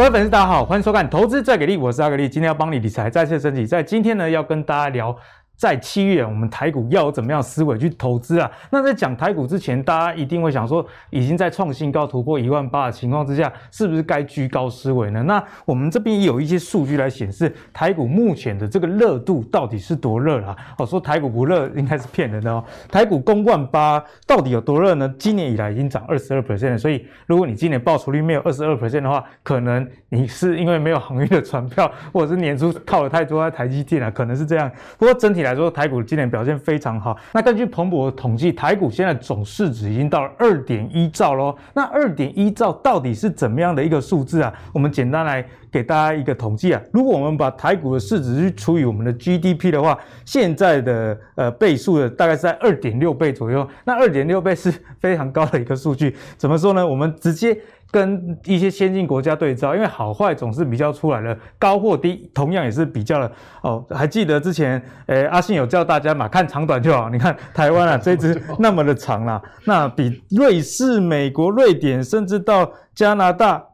各位粉丝，大家好，欢迎收看《投资再给力》，我是阿格力，今天要帮你理财再次升级。在今天呢，要跟大家聊。在七月，我们台股要有怎么样思维去投资啊？那在讲台股之前，大家一定会想说，已经在创新高突破一万八的情况之下，是不是该居高思维呢？那我们这边也有一些数据来显示，台股目前的这个热度到底是多热啊？哦，说台股不热应该是骗人的哦。台股攻万八到底有多热呢？今年以来已经涨二十二 percent，所以如果你今年报酬率没有二十二 percent 的话，可能你是因为没有航运的船票，或者是年初靠了太多在台积电啊，可能是这样。不过整体来。来说，台股今年表现非常好。那根据彭博的统计，台股现在总市值已经到了二点一兆喽。那二点一兆到底是怎么样的一个数字啊？我们简单来给大家一个统计啊。如果我们把台股的市值去除以我们的 GDP 的话，现在的呃倍数的大概是在二点六倍左右。那二点六倍是非常高的一个数据。怎么说呢？我们直接。跟一些先进国家对照，因为好坏总是比较出来了，高或低同样也是比较了哦。还记得之前，诶、欸、阿信有教大家嘛，看长短就好。你看台湾啊，这只那么的长啦，那比瑞士、美国、瑞典，甚至到加拿大。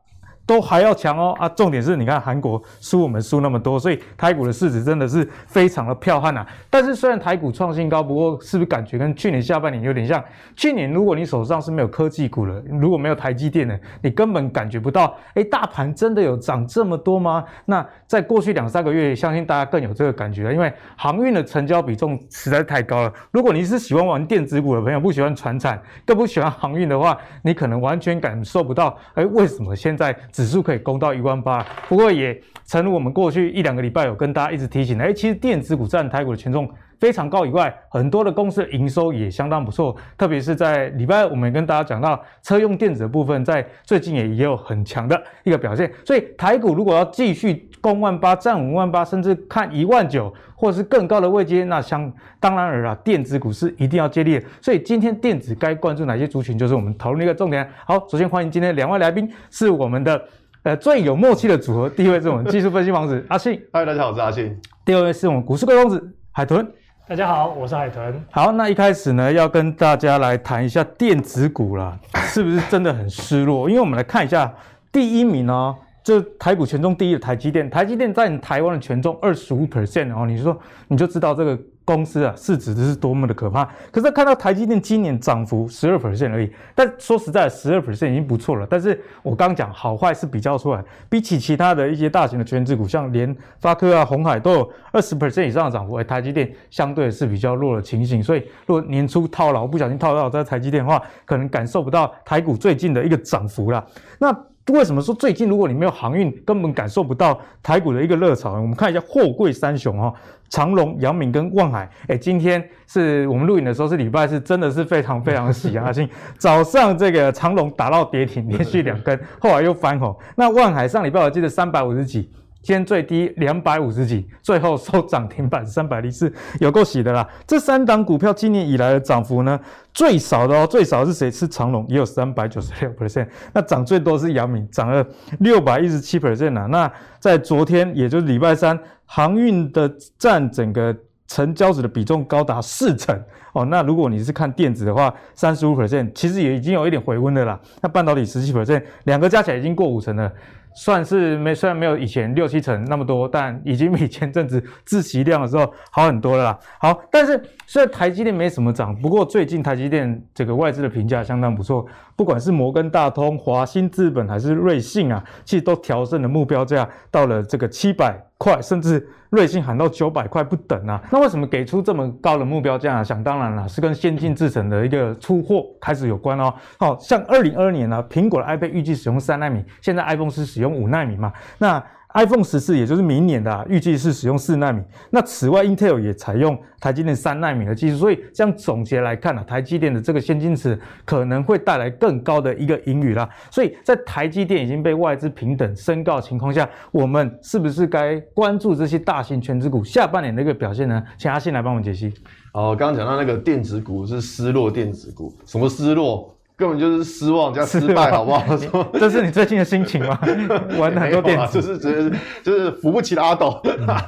都还要强哦啊！重点是你看韩国输我们输那么多，所以台股的市值真的是非常的彪悍啊。但是虽然台股创新高，不过是不是感觉跟去年下半年有点像？去年如果你手上是没有科技股的，如果没有台积电的，你根本感觉不到，哎，大盘真的有涨这么多吗？那在过去两三个月，相信大家更有这个感觉了，因为航运的成交比重实在太高了。如果你是喜欢玩电子股的朋友，不喜欢传产，更不喜欢航运的话，你可能完全感受不到，哎，为什么现在？指数可以攻到一万八，不过也诚如我们过去一两个礼拜有跟大家一直提醒的，哎，其实电子股占台股的权重非常高以外，很多的公司的营收也相当不错，特别是在礼拜二我们也跟大家讲到车用电子的部分，在最近也也有很强的一个表现。所以台股如果要继续攻万八、站五万八，甚至看一万九，或者是更高的位阶，那相当然而啊，电子股是一定要接力的。所以今天电子该关注哪些族群，就是我们讨论的一个重点。好，首先欢迎今天两位来宾，是我们的。呃，最有默契的组合，第一位是我们技术分析王子阿信，嗨，大家好，我是阿信。第二位是我们股市贵公子海豚，大家好，我是海豚。好，那一开始呢，要跟大家来谈一下电子股啦，是不是真的很失落？因为我们来看一下第一名哦，就台股权重第一的台积电，台积电在你台湾的权重二十五 percent 哦，你说你就知道这个。公司啊，市值是多么的可怕！可是看到台积电今年涨幅十二 percent 而已，但说实在，十二 percent 已经不错了。但是我刚刚讲好坏是比较出来，比起其他的一些大型的权值股，像联发科啊、鸿海都有二十 percent 以上的涨幅，而台积电相对是比较弱的情形。所以，如果年初套牢，不小心套到这台积电的话，可能感受不到台股最近的一个涨幅啦。那为什么说最近如果你没有航运，根本感受不到台股的一个热潮？我们看一下货柜三雄哈，长荣、阳明跟万海。哎，今天是我们录影的时候是礼拜四，真的是非常非常喜啊！幸早上这个长荣打到跌停，连续两根，后来又翻红。那万海上礼拜我记得三百五十几。今天最低两百五十几，最后收涨停板三百零四，有够喜的啦！这三档股票今年以来的涨幅呢，最少的哦，最少是谁？是长隆，也有三百九十六 percent。那涨最多是阳明，涨了六百一十七 percent 啊。那在昨天，也就是礼拜三，航运的占整个成交值的比重高达四成哦。那如果你是看电子的话，三十五 percent，其实也已经有一点回温的啦。那半导体十七 percent，两个加起来已经过五成了。算是没，虽然没有以前六七成那么多，但已经比前阵子自习量的时候好很多了啦。好，但是虽然台积电没什么涨，不过最近台积电这个外资的评价相当不错，不管是摩根大通、华兴资本还是瑞信啊，其实都调升了目标价到了这个七百块，甚至瑞信喊到九百块不等啊。那为什么给出这么高的目标价啊？想当然了，是跟先进制程的一个出货开始有关哦。好像二零二二年呢，苹果的 iPad 预计使用三纳米，现在 iPhone 是使用五纳米嘛？那 iPhone 十四，也就是明年的啊，预计是使用四纳米。那此外，Intel 也采用台积电三纳米的技术。所以这样总结来看呢，台积电的这个先进制可能会带来更高的一个盈余啦。所以在台积电已经被外资平等升高的情况下，我们是不是该关注这些大型权值股下半年的一个表现呢？请阿信来帮我们解析。哦，刚刚讲到那个电子股是失落电子股，什么失落？根本就是失望加失败，好不好？这是你最近的心情吗？玩很多电子，就是觉得就是扶不起的阿斗。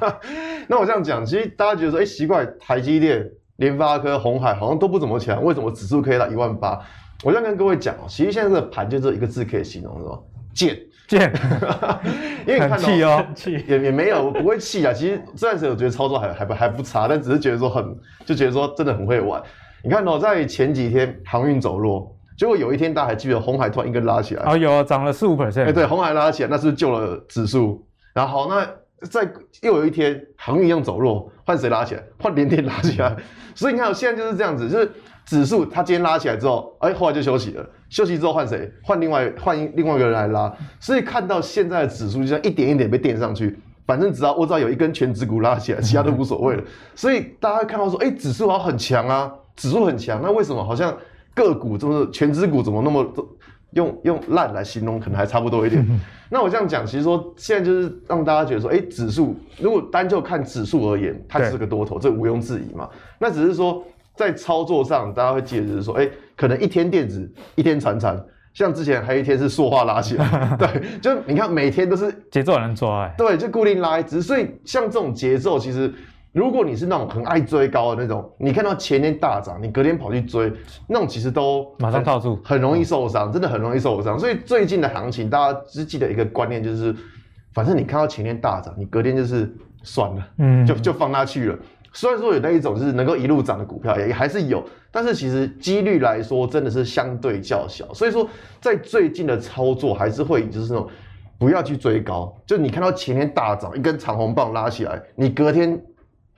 那我这样讲，其实大家觉得说，哎、欸，奇怪，台积电、联发科、鸿海好像都不怎么强，为什么指数可以到一万八？我这样跟各位讲，其实现在这个盘就这一个字可以形容，是吧？贱。贱，因为你看到气哦，也也没有不会气啊。其实这段时间我觉得操作还还不还不差，但只是觉得说很就觉得说真的很会玩。你看哦，在前几天航运走弱，结果有一天大家还记得红海突然一根拉起来，哦有涨了四五 percent，哎对，红海拉起来，那是不是救了指数？然后好，那在又有一天航运一样走弱，换谁拉起来？换联电拉起来。所以你看现在就是这样子，就是指数它今天拉起来之后，哎，后来就休息了。休息之后换谁？换另外换另外一个人来拉。所以看到现在的指数就像一点一点被垫上去，反正只要我只要有一根全指股拉起来，其他都无所谓了。所以大家看到说，哎，指数好像很强啊，指数很强，那为什么好像个股就是权值股怎么那么用用烂来形容，可能还差不多一点。那我这样讲，其实说现在就是让大家觉得说，哎，指数如果单就看指数而言，它是个多头，这毋庸置疑嘛。那只是说。在操作上，大家会记得就是说，哎、欸，可能一天电子，一天传产，像之前还有一天是塑化拉起来，对，就你看每天都是节奏很难抓，哎，对，就固定拉一只，所以像这种节奏，其实如果你是那种很爱追高的那种，你看到前天大涨，你隔天跑去追，那种其实都马上套住，很容易受伤，真的很容易受伤。所以最近的行情，大家只记得一个观念，就是反正你看到前天大涨，你隔天就是算了，嗯，就就放它去了。虽然说有那一种就是能够一路涨的股票，也还是有，但是其实几率来说真的是相对较小。所以说，在最近的操作还是会就是那种不要去追高，就你看到前天大涨一根长红棒拉起来，你隔天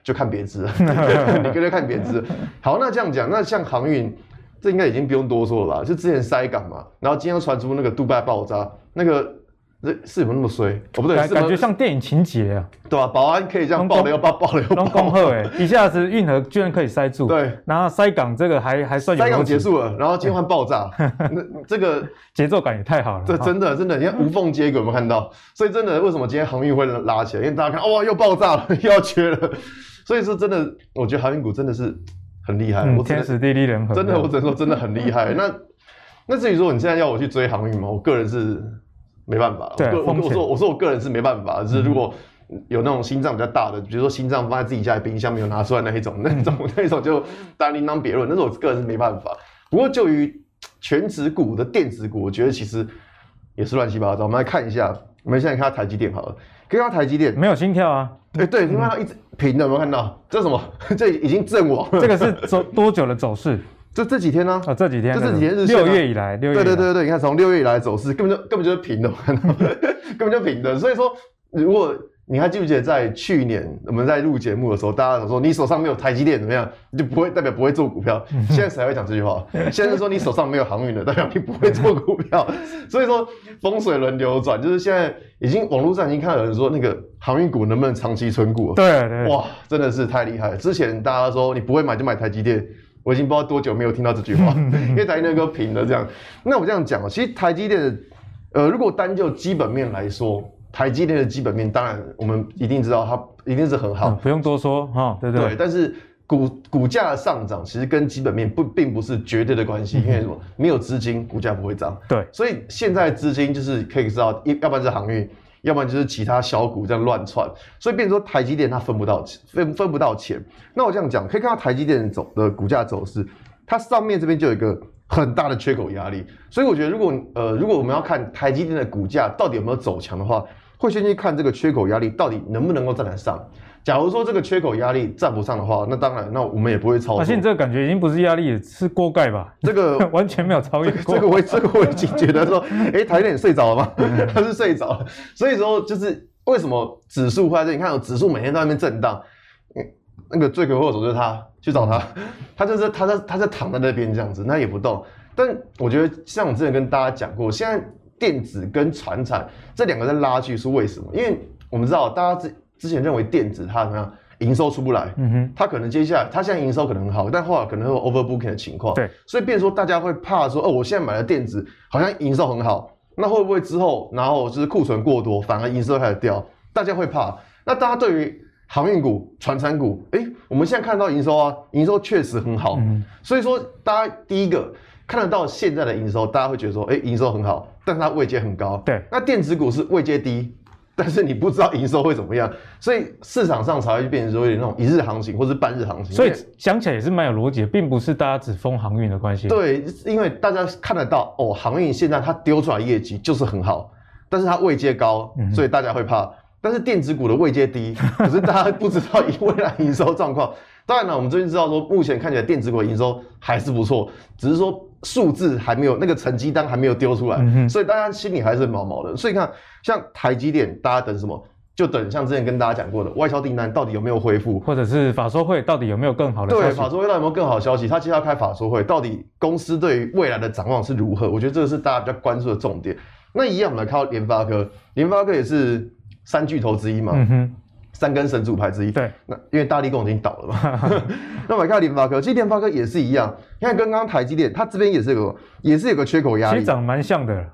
就看别支，你跟着看别支。好，那这样讲，那像航运，这应该已经不用多说了吧？就之前塞港嘛，然后今天又传出那个杜拜爆炸，那个。这是有那么衰？哦，不对，感觉像电影情节啊，对吧？保安可以这样爆了又爆，爆了又爆。恭贺哎，一下子运河居然可以塞住。对，然后塞港这个还还算有。塞港结束了，然后今天换爆炸，那这个 节奏感也太好了。这真的真的，你看无缝接轨，有没有看到？所以真的，为什么今天航运会拉起来？因为大家看，哇，又爆炸了，又要缺了。所以说真的，我觉得航运股真的是很厉害。我天时地利人和。真的，我只能说真的很厉害。那那至于说你现在要我去追航运吗？我个人是。没办法，对我我说我说我个人是没办法，就是如果有那种心脏比较大的，比如说心脏放在自己家的冰箱没有拿出来那一种，那种那一种就当然另当别论，那是我个人是没办法。不过就于全值股的电子股，我觉得其实也是乱七八糟。我们来看一下，我们现在看台积电好了，可以看台积电没有心跳啊？哎，对，你看它一直平的，有没有看到？这是什么？这已经阵亡了。这个是走多久的走势？就这几天呢？啊，这几天，就这几天日线，六月以来，六月，对对对对，你看从六月以来走势，根本就根本就是平的，根本就平的。所以说，如果你还记不记得在去年我们在录节目的时候，大家说你手上没有台积电怎么样，你就不会代表不会做股票。现在谁会讲这句话？现在说你手上没有航运的，代表你不会做股票。所以说风水轮流转，就是现在已经网络上已经看到有人说那个航运股能不能长期存股？对对，哇，真的是太厉害了。之前大家说你不会买就买台积电。我已经不知道多久没有听到这句话，因为台积电都平了这样。那我这样讲啊，其实台积电的，呃，如果单就基本面来说，台积电的基本面，当然我们一定知道它一定是很好，嗯、不用多说哈、哦，对对，对。但是股股价的上涨，其实跟基本面不并不是绝对的关系，因为什么？没有资金，股价不会涨。对，所以现在资金就是可以知道，一要不然是航运。要不然就是其他小股这样乱窜，所以变成说台积电它分不到，分分不到钱。那我这样讲，可以看到台积电走的股价走势，它上面这边就有一个很大的缺口压力。所以我觉得，如果呃如果我们要看台积电的股价到底有没有走强的话，会先去看这个缺口压力到底能不能够站得上。假如说这个缺口压力站不上的话，那当然，那我们也不会操作。现在这个感觉已经不是压力，是锅盖吧？这个 完全没有 超越过。这个我这个我已经觉得说，哎、欸，台积电睡着了吗？他是睡着了。所以说，就是为什么指数会在这里？你看，指数每天在那边震荡，那个罪魁祸首就是他，去找他，他就是他在他在躺在那边这样子，那也不动。但我觉得，像我之前跟大家讲过，现在电子跟传产这两个在拉锯是为什么？因为我们知道，大家之前认为电子它怎么样，营收出不来，嗯哼，它可能接下来它现在营收可能很好，但后来可能会有 overbooking 的情况，对，所以变成说大家会怕说，哦，我现在买的电子好像营收很好，那会不会之后然后就是库存过多，反而营收开始掉，大家会怕。那大家对于航运股、船产股，哎、欸，我们现在看到营收啊，营收确实很好，嗯，所以说大家第一个看得到现在的营收，大家会觉得说，哎、欸，营收很好，但是它位阶很高，对，那电子股是位阶低。但是你不知道营收会怎么样，所以市场上才会变成说有点那种一日行情或是半日行情。所以想起来也是蛮有逻辑的，并不是大家只封航运的关系。对，因为大家看得到哦，航运现在它丢出来业绩就是很好，但是它位阶高，所以大家会怕。嗯、但是电子股的位阶低，可是大家不知道未来营收状况。当然了，我们最近知道说，目前看起来电子股的营收还是不错，只是说数字还没有那个成绩单还没有丢出来，嗯、所以大家心里还是毛毛的。所以看像台积电，大家等什么？就等像之前跟大家讲过的外销订单到底有没有恢复，或者是法说会到底有没有更好的消息？对，法说会到底有没有更好的消息？他接下来开法说会，到底公司对于未来的展望是如何？我觉得这个是大家比较关注的重点。那一样，我们来看到联发科，联发科也是三巨头之一嘛，嗯哼，三根神主牌之一。对，那因为大力共已经倒了嘛，那我们来看联发科，其实联发科也是一样，你看跟刚刚台积电，它这边也是有个，也是有个缺口压力，其实长得蛮像的。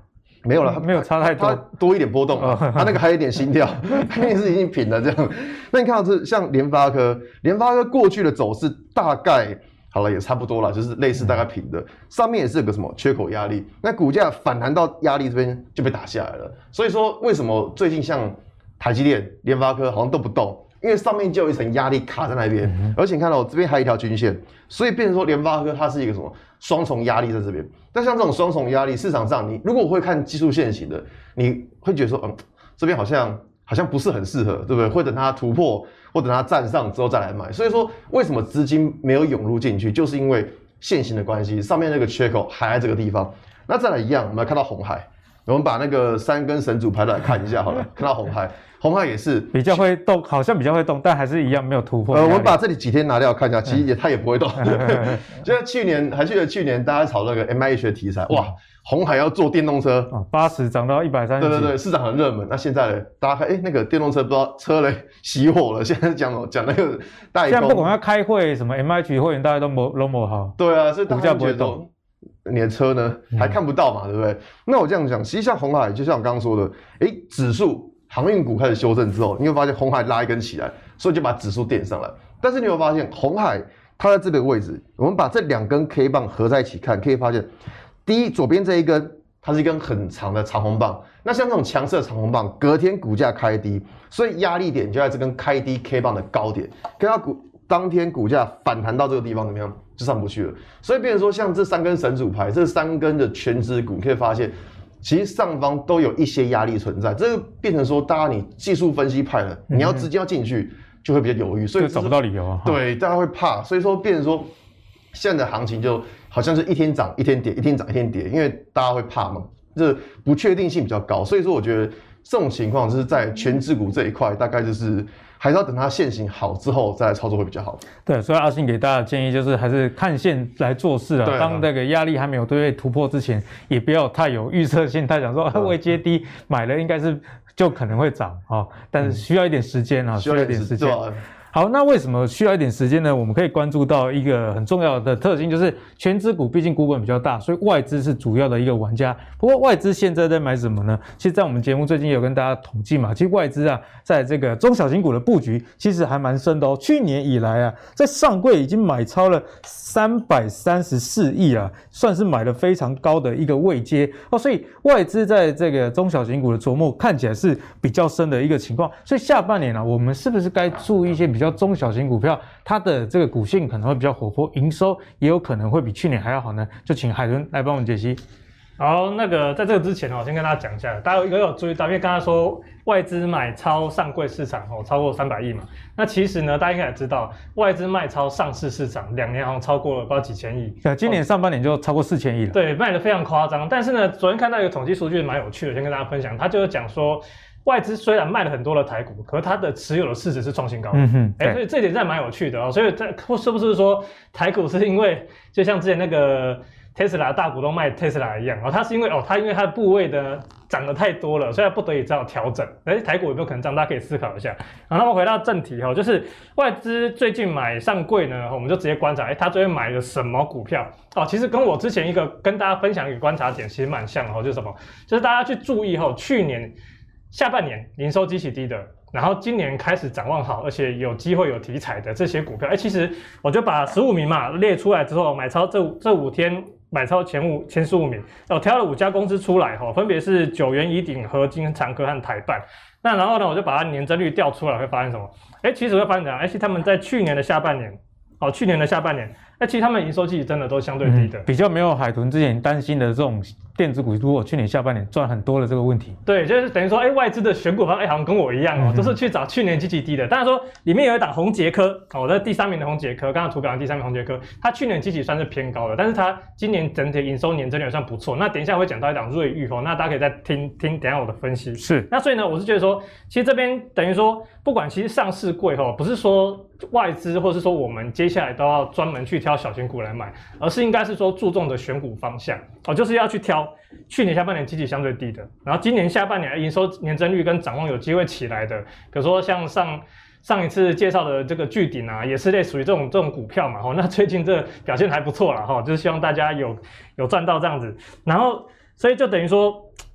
没有了，它没有差太多，它多一点波动，它那个还有一点心跳，它也是已经平了这样。那你看到这像联发科，联发科过去的走势大概好了也差不多了，就是类似大概平的，上面也是有个什么缺口压力，那股价反弹到压力这边就被打下来了。所以说为什么最近像台积电、联发科好像都不动？因为上面就有一层压力卡在那边，而且你看到我这边还有一条均线，所以变成说联发科它是一个什么双重压力在这边。但像这种双重压力，市场上你如果会看技术线型的，你会觉得说，嗯，这边好像好像不是很适合，对不对？会等它突破，或等它站上之后再来买。所以说，为什么资金没有涌入进去，就是因为线型的关系，上面那个缺口还在这个地方。那再来一样，我们来看到红海，我们把那个三根神主牌来看一下好了，看到红海。红海也是比较会动，好像比较会动，但还是一样没有突破。呃，我们把这里几天拿掉看一下，其实也它也不会动。就像去年，还记得去年大家炒那个 MIH 的题材，哇，红海要做电动车，八十涨到一百三十。对对对，市场很热门。那现在呢，大家看，哎，那个电动车不知道车嘞 熄火了。现在讲讲那个代工，现在不管要开会，什么 MIH 会员大家都没都没好。对啊，所以股价不会动。你的车呢还看不到嘛，对不对？那我这样讲，实际上鸿海就像我刚刚说的，哎，指数。航运股开始修正之后，你会发现红海拉一根起来，所以就把指数垫上来。但是你会发现红海它在这个位置，我们把这两根 K 棒合在一起看，可以发现，第一左边这一根它是一根很长的长红棒。那像这种强势的长红棒，隔天股价开低，所以压力点就在这根开低 K 棒的高点。跟它股当天股价反弹到这个地方怎么样？就上不去了。所以变成说，像这三根神主牌，这三根的全值股，可以发现。其实上方都有一些压力存在，这个变成说，大家你技术分析派了，你要直接要进去，就会比较犹豫，所以找不到理由啊。对，大家会怕，所以说变成说，现在的行情就好像是一天涨一天跌，一天涨一天跌，因为大家会怕嘛，这不确定性比较高，所以说我觉得这种情况就是在全值股这一块，大概就是。还是要等它线型好之后再来操作会比较好。对，所以阿信给大家的建议就是，还是看线来做事啊。当这个压力还没有对突破之前，也不要太有预测性，太想说 未接低买了应该是就可能会涨啊。但是需要一点时间啊，需要一点时间。好，那为什么需要一点时间呢？我们可以关注到一个很重要的特性，就是全值股毕竟股本比较大，所以外资是主要的一个玩家。不过外资现在在买什么呢？其实，在我们节目最近有跟大家统计嘛，其实外资啊，在这个中小型股的布局其实还蛮深的哦。去年以来啊，在上柜已经买超了三百三十四亿啊，算是买了非常高的一个位阶哦。所以外资在这个中小型股的琢磨看起来是比较深的一个情况。所以下半年啊，我们是不是该注意一些比较中小型股票，它的这个股性可能会比较活泼，营收也有可能会比去年还要好呢。就请海伦来帮我们解析。好，那个在这个之前呢，我先跟大家讲一下，大家有有注意到，因为刚才说外资买超上柜市场哦，超过三百亿嘛。那其实呢，大家应该也知道，外资卖超上市市场两年好像超过了不知道几千亿。对，今年上半年就超过四千亿了。对，卖得非常夸张。但是呢，昨天看到一个统计数据蛮有趣的，先跟大家分享，他就是讲说。外资虽然卖了很多的台股，可是它的持有的市值是创新高。嗯哼，哎、欸，所以这点真的蛮有趣的哦。所以在是不是说台股是因为就像之前那个特斯拉大股东卖特斯拉一样哦，它是因为哦，它因为它的部位的涨得太多了，所以它不得已只好调整。哎，台股有没有可能这样？大家可以思考一下。然后我们回到正题哈，就是外资最近买上柜呢，我们就直接观察，哎，它最近买了什么股票？哦，其实跟我之前一个跟大家分享一个观察点其实蛮像的哦，就是什么？就是大家去注意哈，去年。下半年营收极其低的，然后今年开始展望好，而且有机会有题材的这些股票，哎，其实我就把十五名嘛列出来之后，买超这这五天买超前五前十五名，我挑了五家公司出来哈，分别是九元、宜鼎、合金、长科和台办。那然后呢，我就把它年增率调出来，会发现什么？哎，其实会发现怎样？哎，其实他们在去年的下半年，哦，去年的下半年那其实他们营收其实真的都相对低的，比较没有海豚之前担心的这种。电子股如果去年下半年赚很多的这个问题，对，就是等于说，哎、欸，外资的选股方，哎、欸，好像跟我一样哦、喔，都、嗯、是去找去年积极低的。当然说，里面有一档宏杰科，哦，我在第三名的宏杰科，刚刚图表上第三名宏杰科，它去年基期算是偏高的，但是它今年整体营收年增率也算不错。那等一下会讲到一档瑞昱哦，那大家可以再听听，等一下我的分析。是，那所以呢，我是觉得说，其实这边等于说，不管其实上市贵哈，不是说外资，或是说我们接下来都要专门去挑小型股来买，而是应该是说注重的选股方向哦，就是要去挑。去年下半年基期相对低的，然后今年下半年营收年增率跟展望有机会起来的，比如说像上上一次介绍的这个巨鼎啊，也是类属于这种这种股票嘛，哈，那最近这表现还不错了哈，就是希望大家有有赚到这样子，然后所以就等于说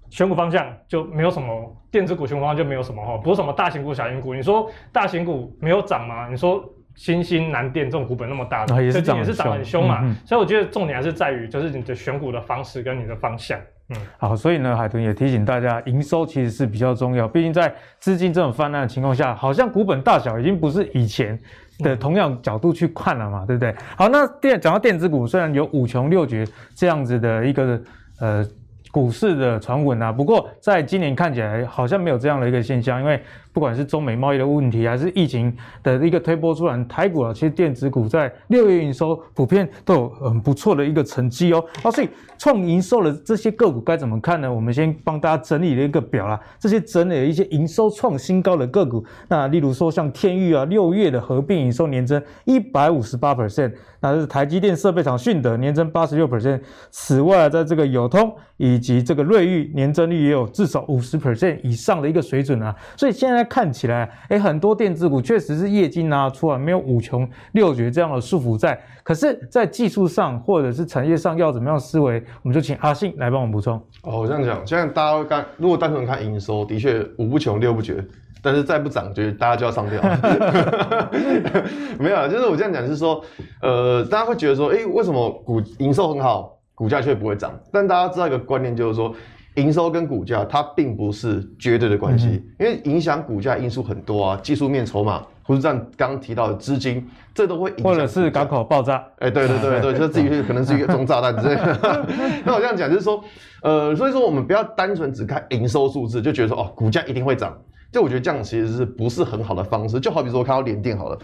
选股方向就没有什么电子股选股方向就没有什么哈，不是什么大型股小型股，你说大型股没有涨吗？你说？新兴南电这种股本那么大的，最近也是涨很凶嘛，嗯嗯，所以我觉得重点还是在于就是你的选股的方式跟你的方向。嗯，好，所以呢，海豚也提醒大家，营收其实是比较重要，毕竟在资金这种泛滥的情况下，好像股本大小已经不是以前的同样角度去看了嘛，对不对？好，那电讲到电子股，虽然有五穷六绝这样子的一个呃。股市的传闻啊，不过在今年看起来好像没有这样的一个现象，因为不管是中美贸易的问题，还是疫情的一个推波助澜，台股啊，其实电子股在六月营收普遍都有很不错的一个成绩哦。啊，所以创营收的这些个股该怎么看呢？我们先帮大家整理了一个表啦，这些整理了一些营收创新高的个股，那例如说像天钰啊，六月的合并营收年增一百五十八 percent，那是台积电设备厂迅德年增八十六 percent，此外在这个友通以以及这个瑞昱年增率也有至少五十 percent 以上的一个水准啊，所以现在看起来，哎，很多电子股确实是业绩拿出来，没有五穷六绝这样的束缚在。可是，在技术上或者是产业上要怎么样思维，我们就请阿信来帮我们补充。哦，我这样讲，现在大家看如果单纯看营收，的确五不穷六不绝，但是再不涨，觉得大家就要上吊。没有，就是我这样讲，是说，呃，大家会觉得说，哎，为什么股营收很好？股价却不会涨，但大家知道一个观念，就是说营收跟股价它并不是绝对的关系，嗯、因为影响股价因素很多啊，技术面、筹码，或是像刚刚提到的资金，这都会影响。或者是港口爆炸，哎、欸，对对对对，就至于可能是一个中炸弹之类的。那我这样讲就是说，呃，所以说我们不要单纯只看营收数字，就觉得说哦，股价一定会涨，就我觉得这样其实是不是很好的方式？就好比说看到联电好了，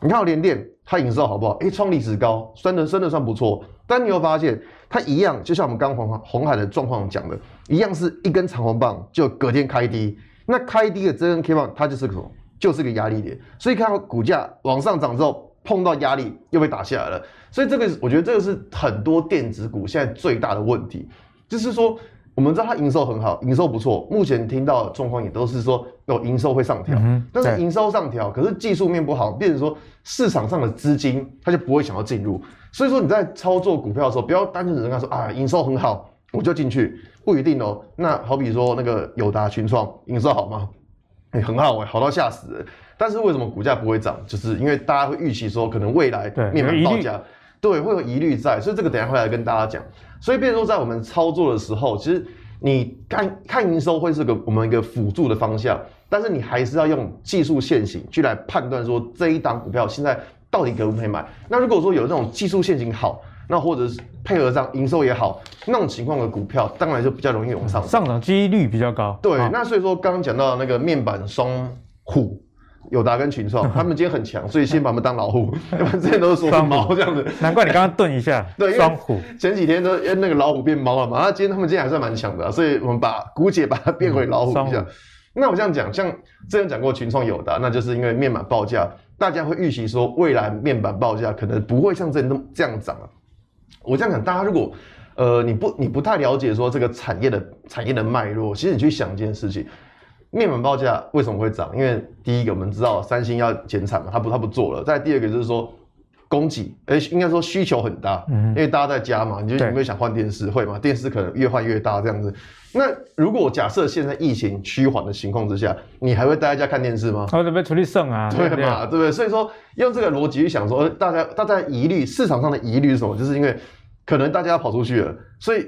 你看我联电，它营收好不好？哎、创历史高，算的真的算不错，但你会发现。它一样，就像我们刚刚鸿海的状况讲的，一样是一根长红棒，就隔天开低。那开低的这根 K 棒，它就是个什么？就是个压力点。所以看到股价往上涨之后，碰到压力又被打下来了。所以这个，我觉得这个是很多电子股现在最大的问题，就是说，我们知道它营收很好，营收不错，目前听到的状况也都是说有营收会上调，嗯，但是营收上调，可是技术面不好，变成说市场上的资金它就不会想要进入。所以说你在操作股票的时候，不要单纯只跟他说啊，营收很好，我就进去，不一定哦。那好比说那个友达、群创营收好吗？哎、欸，很好哎，好到吓死人。但是为什么股价不会涨？就是因为大家会预期说可能未来面板报价，对，会有疑虑在。所以这个等下会来跟大家讲。所以变成说在我们操作的时候，其实你看看营收会是个我们一个辅助的方向，但是你还是要用技术线型去来判断说这一档股票现在。到底可不可以买？那如果说有这种技术线型好，那或者是配合上营收也好，那种情况的股票，当然就比较容易往上上涨几率比较高。对，那所以说刚刚讲到那个面板双虎，友达跟群创，他们今天很强，所以先把他们当老虎，要不然之前都是说双猫这样子。难怪你刚刚顿一下。对，双虎前几天都因为那个老虎变猫了嘛，那今天他们今天还算蛮强的，啊，所以我们把姑且把它变回老虎一下。那我这样讲，像之前讲过群创友达，那就是因为面板报价。大家会预期说，未来面板报价可能不会像这样这样涨了。我这样讲，大家如果呃你不你不太了解说这个产业的产业的脉络，其实你去想一件事情，面板报价为什么会涨？因为第一个我们知道三星要减产嘛，它不它不做了。再第二个就是说供给，哎，应该说需求很大，嗯，因为大家在家嘛，你就有没有想换电视？会嘛？电视可能越换越大这样子。那如果假设现在疫情趋缓的情况之下，你还会待在家看电视吗？他准备出去胜啊，对嘛，对不对？所以说用这个逻辑去想说，大家大家疑虑市场上的疑虑是什么？就是因为可能大家要跑出去了，所以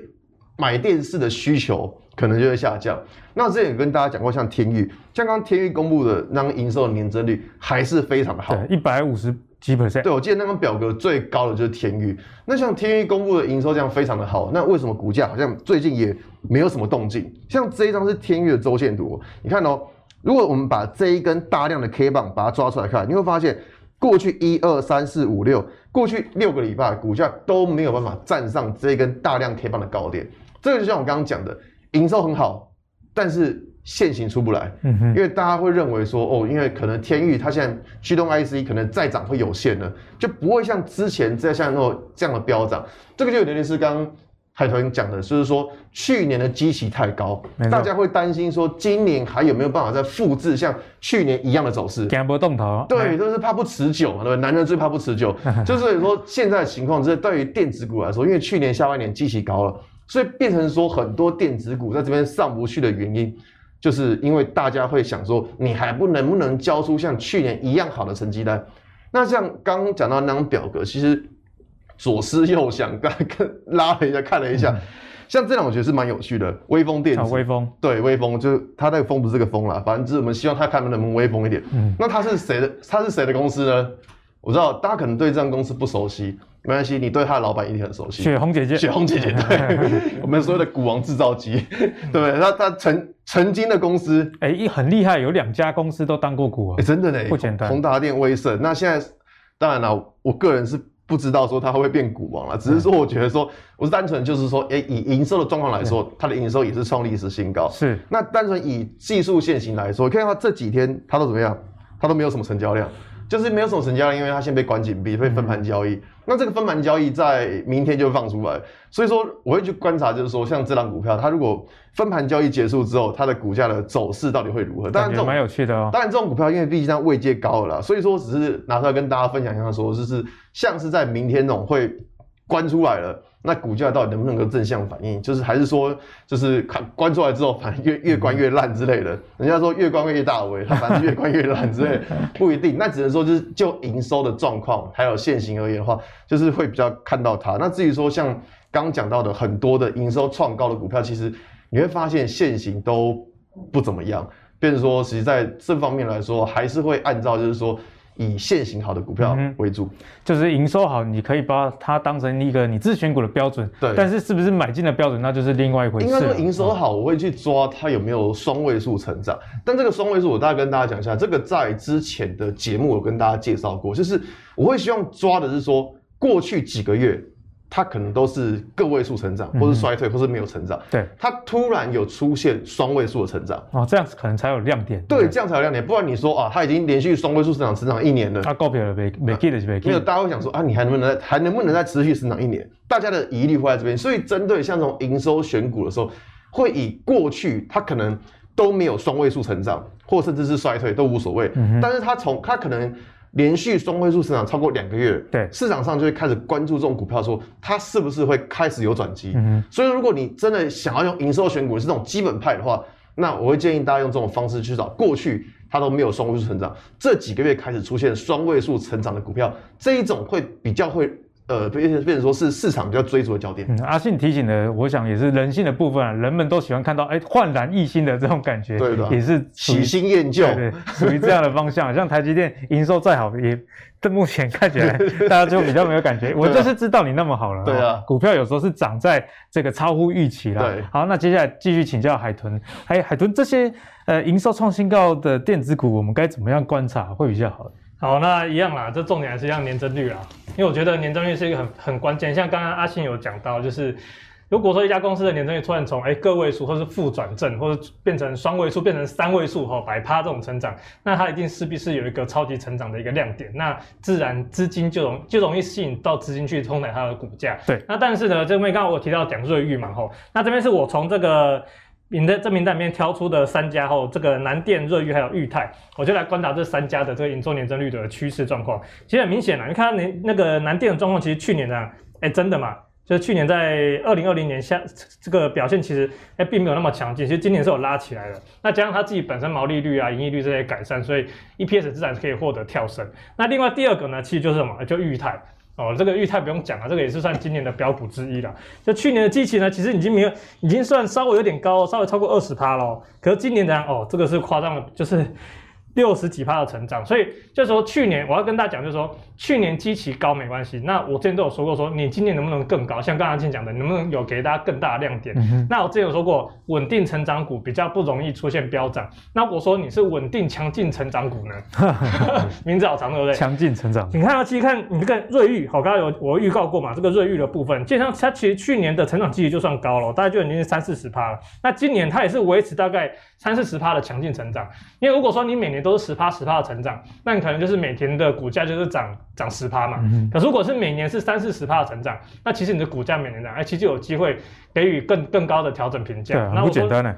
买电视的需求可能就会下降。那之前也跟大家讲过，像天域，像刚刚天域公布的那个营收的年增率还是非常的好，一百五十几 percent？对，我记得那张表格最高的就是天域。那像天域公布的营收这样非常的好，那为什么股价好像最近也没有什么动静？像这一张是天域的周线图，你看哦，如果我们把这一根大量的 K 棒把它抓出来看，你会发现过去一二三四五六，过去六个礼拜股价都没有办法站上这一根大量 K 棒的高点。这个就像我刚刚讲的，营收很好，但是。线型出不来，嗯哼，因为大家会认为说，哦，因为可能天域它现在驱动 IC 可能再涨会有限了，就不会像之前在像那种这样的飙涨。这个就有点类似刚刚海豚讲的，就是说去年的基期太高，大家会担心说今年还有没有办法再复制像去年一样的走势？惊不动头，对，就是怕不持久嘛，对不对？男人最怕不持久，就是说现在的情况，这对于电子股来说，因为去年下半年基期高了，所以变成说很多电子股在这边上不去的原因。就是因为大家会想说，你还不能不能交出像去年一样好的成绩单？那像刚刚讲到那张表格，其实左思右想，刚刚拉了一下看了一下，嗯、像这两我觉得是蛮有趣的。微风电子，微风，对，微风就是它那个风不是这个风啦，反正就是我们希望它看能不能微风一点。嗯，那它是谁的？它是谁的公司呢？我知道大家可能对这样公司不熟悉，没关系，你对他的老板一定很熟悉。雪红姐姐，雪红姐姐，对，我们所谓的股王制造机，对不对？他他曾曾经的公司，哎，一很厉害，有两家公司都当过股王，哎，真的呢，不简单。宏达电、威盛，那现在当然了，我个人是不知道说他会变股王了，只是说我觉得说，我是单纯就是说，哎，以营收的状况来说，它的营收也是创历史新高。是，那单纯以技术线型来说，你看它这几天它都怎么样？它都没有什么成交量。就是没有什么成交量，因为它现在被关紧闭，被分盘交易。嗯、那这个分盘交易在明天就会放出来，所以说我会去观察，就是说像这档股票，它如果分盘交易结束之后，它的股价的走势到底会如何？当然这种蛮有趣的哦。当然这种股票，因为毕竟它位阶高了啦，所以说只是拿出来跟大家分享一下，说就是像是在明天那种会关出来了。那股价到底能不能够正向反应？就是还是说，就是看关出来之后，反正越越关越烂之类的。人家说越关越大尾，它反正越关越烂之类的，不一定。那只能说就是就营收的状况还有现行而言的话，就是会比较看到它。那至于说像刚讲到的很多的营收创高的股票，其实你会发现现行都不怎么样。变成说，实际在这方面来说，还是会按照就是说。以现行好的股票为主，嗯、就是营收好，你可以把它当成一个你自选股的标准。对，但是是不是买进的标准，那就是另外一回事。应该说营收好，我会去抓它有没有双位数成长。但这个双位数，我大概跟大家讲一下，这个在之前的节目有跟大家介绍过，就是我会希望抓的是说过去几个月。它可能都是个位数成长，或是衰退，或是没有成长。对，它突然有出现双位数的成长，哦，这样子可能才有亮点。对，这样才有亮点。不然你说啊，它已经连续双位数成长，成长一年了，它告别了，没没记得没记没有，大家会想说啊，你还能不能再还能不能再持续成长一年？大家的疑虑会在这边。所以针对像这种营收选股的时候，会以过去它可能都没有双位数成长，或甚至是衰退都无所谓。嗯，但是它从它可能。连续双位数成长超过两个月，对市场上就会开始关注这种股票，说它是不是会开始有转机。嗯，所以如果你真的想要用营收选股是这种基本派的话，那我会建议大家用这种方式去找过去它都没有双位数成长，这几个月开始出现双位数成长的股票，这一种会比较会。呃，变成变成说是市场比较追逐的焦点。嗯，阿信提醒的，我想也是人性的部分啊，人们都喜欢看到哎焕然一新的这种感觉，对的，也是喜新厌旧，对，属于这样的方向。像台积电营收再好，也这目前看起来 大家就比较没有感觉。我就是知道你那么好了，对啊，股票有时候是涨在这个超乎预期啦。对，好，那接下来继续请教海豚，哎，海豚这些呃营收创新高的电子股，我们该怎么样观察会比较好？好，那一样啦，这重点还是一样年增率啦，因为我觉得年增率是一个很很关键。像刚刚阿信有讲到，就是如果说一家公司的年增率突然从哎个位数，或是负转正，或者变成双位数，变成三位数，哈，百趴这种成长，那它一定势必是有一个超级成长的一个亮点，那自然资金就容就容易吸引到资金去冲抬它的股价。对，那但是呢，这边刚刚我提到讲瑞昱嘛，吼，那这边是我从这个。名的这名单里面挑出的三家后，这个南电、瑞昱还有裕泰，我就来观察这三家的这个营收年增率的趋势状况。其实很明显啦，你看那那个南电的状况，其实去年呢，哎、真的嘛，就是去年在二零二零年下这个表现，其实哎、欸、并没有那么强劲。其实今年是有拉起来的，那加上他自己本身毛利率啊、盈利率这些改善，所以 EPS 自然是可以获得跳升。那另外第二个呢，其实就是什么，就裕泰。哦，这个裕泰不用讲了，这个也是算今年的标股之一了。就去年的基期呢，其实已经没有，已经算稍微有点高，稍微超过二十趴了。可是今年呢，哦，这个是夸张的，就是六十几趴的成长，所以就说去年我要跟大家讲，就是说去年基期高没关系。那我之前都有说过，说你今年能不能更高？像刚才讲的，能不能有给大家更大的亮点？嗯、那我之前有说过，稳定成长股比较不容易出现飙涨。那我说你是稳定强劲成长股呢？名字好长，对不对？强劲成长。你看到其实看你这个瑞昱，好，刚刚有我预告过嘛，这个瑞昱的部分，基本上它其实去年的成长基期就算高了，大概就已经是三四十趴了。那今年它也是维持大概三四十趴的强劲成长。因为如果说你每年都是十趴十趴的。成长，那你可能就是每天的股价就是涨涨十趴嘛。嗯、可如果是每年是三四十趴的成长，那其实你的股价每年涨，哎，其实就有机会给予更更高的调整评价。那不简单呢。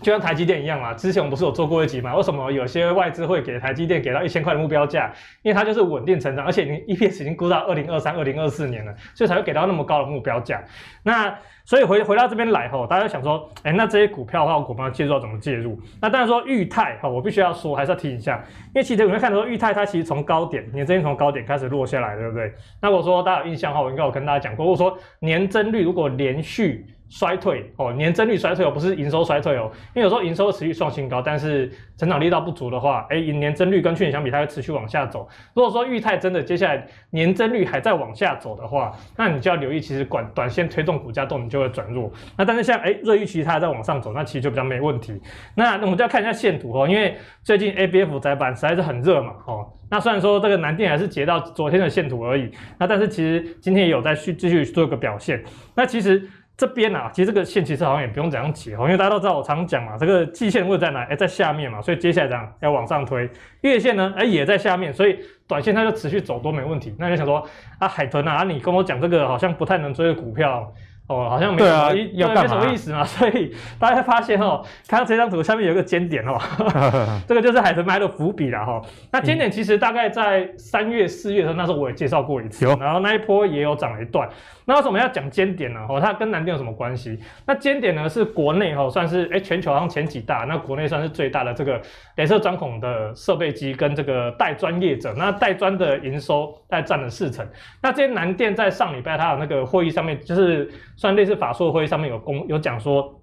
就像台积电一样嘛，之前我们不是有做过一集嘛？为什么有些外资会给台积电给到一千块的目标价？因为它就是稳定成长，而且你 EPS 已经估到二零二三、二零二四年了，所以才会给到那么高的目标价。那所以回回到这边来后，大家想说，哎，那这些股票的话，我股票介入要怎么介入？那当然说裕泰哈，我必须要说，还是要提一下，因为其实我们看到说裕泰它其实从高点，年增从高点开始落下来，对不对？那我说大家有印象的话，我应该有跟大家讲过，我说年增率如果连续。衰退哦，年增率衰退哦，不是营收衰退哦，因为有时候营收持续创新高，但是成长力道不足的话，哎，年增率跟去年相比，它会持续往下走。如果说裕泰真的接下来年增率还在往下走的话，那你就要留意，其实短短线推动股价动能就会转弱。那但是像哎瑞昱其实它还在往上走，那其实就比较没问题。那我们就要看一下线图哦，因为最近 ABF 载板实在是很热嘛，哦，那虽然说这个南电还是截到昨天的线图而已，那但是其实今天也有在续继续做一个表现。那其实。这边啊，其实这个线其实好像也不用怎样解哦，因为大家都知道我常讲嘛，这个季线位在哪？哎，在下面嘛，所以接下来这样要往上推。月线呢，哎，也在下面，所以短线它就持续走多没问题。那你就想说啊，海豚啊，你跟我讲这个好像不太能追的股票。哦，好像没什么，啊、对，没什么意思嘛，所以大家会发现哦，看到这张图下面有一个尖点哦，这个就是海豚埋的伏笔了哈、哦。那尖点其实大概在三月、四月的时候，那时候我也介绍过一次，然后那一波也有涨了一段。那为什么要讲尖点呢？哦，它跟南电有什么关系？那尖点呢是国内哈、哦，算是哎全球好像前几大，那国内算是最大的这个镭射钻孔的设备机跟这个带专业者，那带专的营收大概占了四成。那这些南电在上礼拜它的那个会议上面就是。算类似法硕会议上面有公有讲说，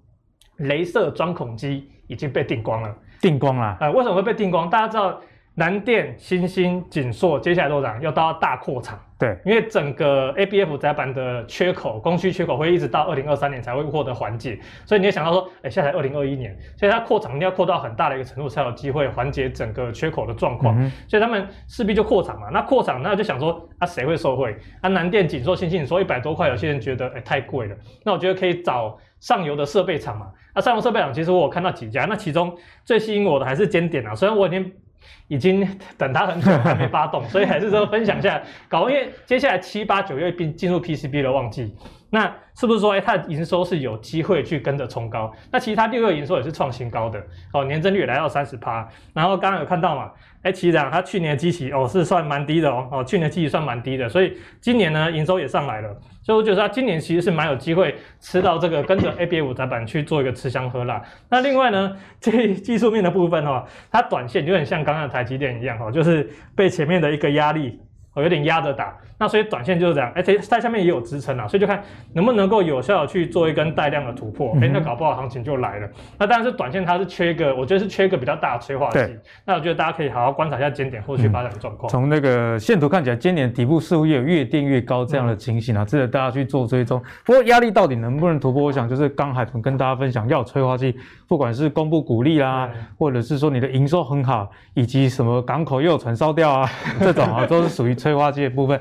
镭射钻孔机已经被定光了，定光了。呃，为什么会被定光？大家知道南电、新兴、锦硕接下来都涨，要到大扩厂。对，因为整个 ABF 载板的缺口，供需缺口会一直到二零二三年才会获得缓解，所以你也想到说，哎，现在才二零二一年，所以它扩厂一定要扩到很大的一个程度，才有机会缓解整个缺口的状况。嗯、所以他们势必就扩厂嘛。那扩厂，那就想说，啊，谁会受惠？啊，南电、锦硕、新兴，你说一百多块，有些人觉得，哎，太贵了。那我觉得可以找上游的设备厂嘛。啊，上游设备厂其实我有看到几家，那其中最吸引我的还是尖点啊，虽然我已经。已经等他很久还没发动，所以还是说分享一下。搞，因为接下来七八九月并进入 PCB 的旺季，那是不是说，哎，它的营收是有机会去跟着冲高？那其实它六月营收也是创新高的，哦，年增率也来到三十趴。然后刚刚有看到嘛，哎，其实它去年的基期哦是算蛮低的哦，哦，去年基期算蛮低的，所以今年呢营收也上来了。所以我觉得他今年其实是蛮有机会吃到这个跟着 ABF 载板去做一个吃香喝辣。那另外呢，这技术面的部分哈，它短线有点像刚刚的台积电一样哈，就是被前面的一个压力。哦，有点压着打，那所以短线就是这样，而且在下面也有支撑啊，所以就看能不能够有效的去做一根带量的突破，哎、那搞不好行情就来了。那当然是短线它是缺一个，我觉得是缺一个比较大的催化剂。那我觉得大家可以好好观察一下尖点后续发展的状况。从、嗯、那个线图看起来，尖点底部似乎也有越垫越高这样的情形啊，值得、嗯、大家去做追踪。不过压力到底能不能突破，我想就是刚海豚跟大家分享，要有催化剂，不管是公布股利啦，嗯、或者是说你的营收很好，以及什么港口又有船烧掉啊，这种啊都是属于催化剂的部分。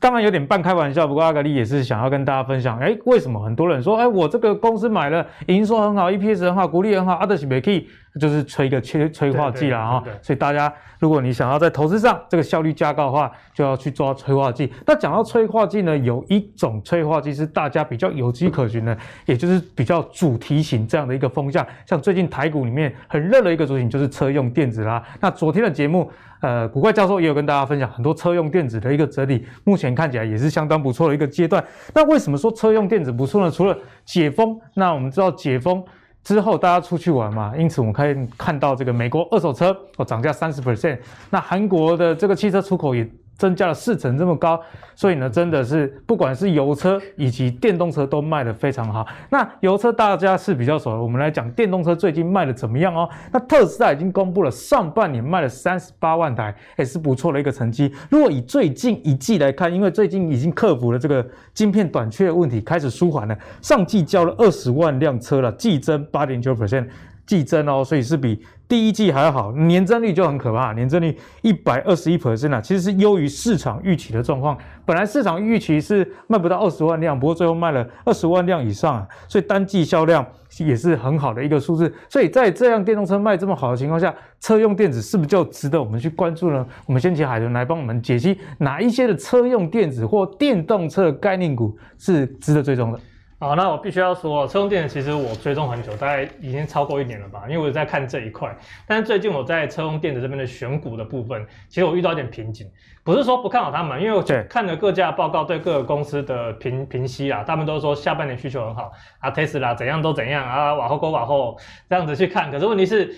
当然有点半开玩笑，不过阿格力也是想要跟大家分享，哎，为什么很多人说，哎，我这个公司买了，营收很好，EPS 很好，股利很好，阿德西没可以，就是吹一个催催化剂了哈。所以大家，如果你想要在投资上这个效率加高的话，就要去抓催化剂。那讲到催化剂呢，有一种催化剂是大家比较有迹可循的，也就是比较主题型这样的一个风向。像最近台股里面很热的一个主题就是车用电子啦。那昨天的节目。呃，古怪教授也有跟大家分享很多车用电子的一个整理，目前看起来也是相当不错的一个阶段。那为什么说车用电子不错呢？除了解封，那我们知道解封之后大家出去玩嘛，因此我们可以看到这个美国二手车哦涨价三十 percent，那韩国的这个汽车出口也增加了四成这么高，所以呢，真的是不管是油车以及电动车都卖得非常好。那油车大家是比较熟的，我们来讲电动车最近卖的怎么样哦？那特斯拉已经公布了上半年卖了三十八万台，也是不错的一个成绩。如果以最近一季来看，因为最近已经克服了这个晶片短缺的问题，开始舒缓了，上季交了二十万辆车了，季增八点九 percent。季增哦，所以是比第一季还好，年增率就很可怕，年增率一百二十一 percent 啊，其实是优于市场预期的状况。本来市场预期是卖不到二十万辆，不过最后卖了二十万辆以上啊，所以单季销量也是很好的一个数字。所以在这样电动车卖这么好的情况下，车用电子是不是就值得我们去关注呢？我们先请海豚来帮我们解析哪一些的车用电子或电动车概念股是值得追踪的。好，那我必须要说，车用电子其实我追踪很久，大概已经超过一年了吧，因为我在看这一块。但是最近我在车用电子这边的选股的部分，其实我遇到一点瓶颈，不是说不看好他们，因为我看了各家报告对各个公司的评评析啊，他们都说下半年需求很好啊，Tesla 怎样都怎样啊，往后勾往后这样子去看。可是问题是，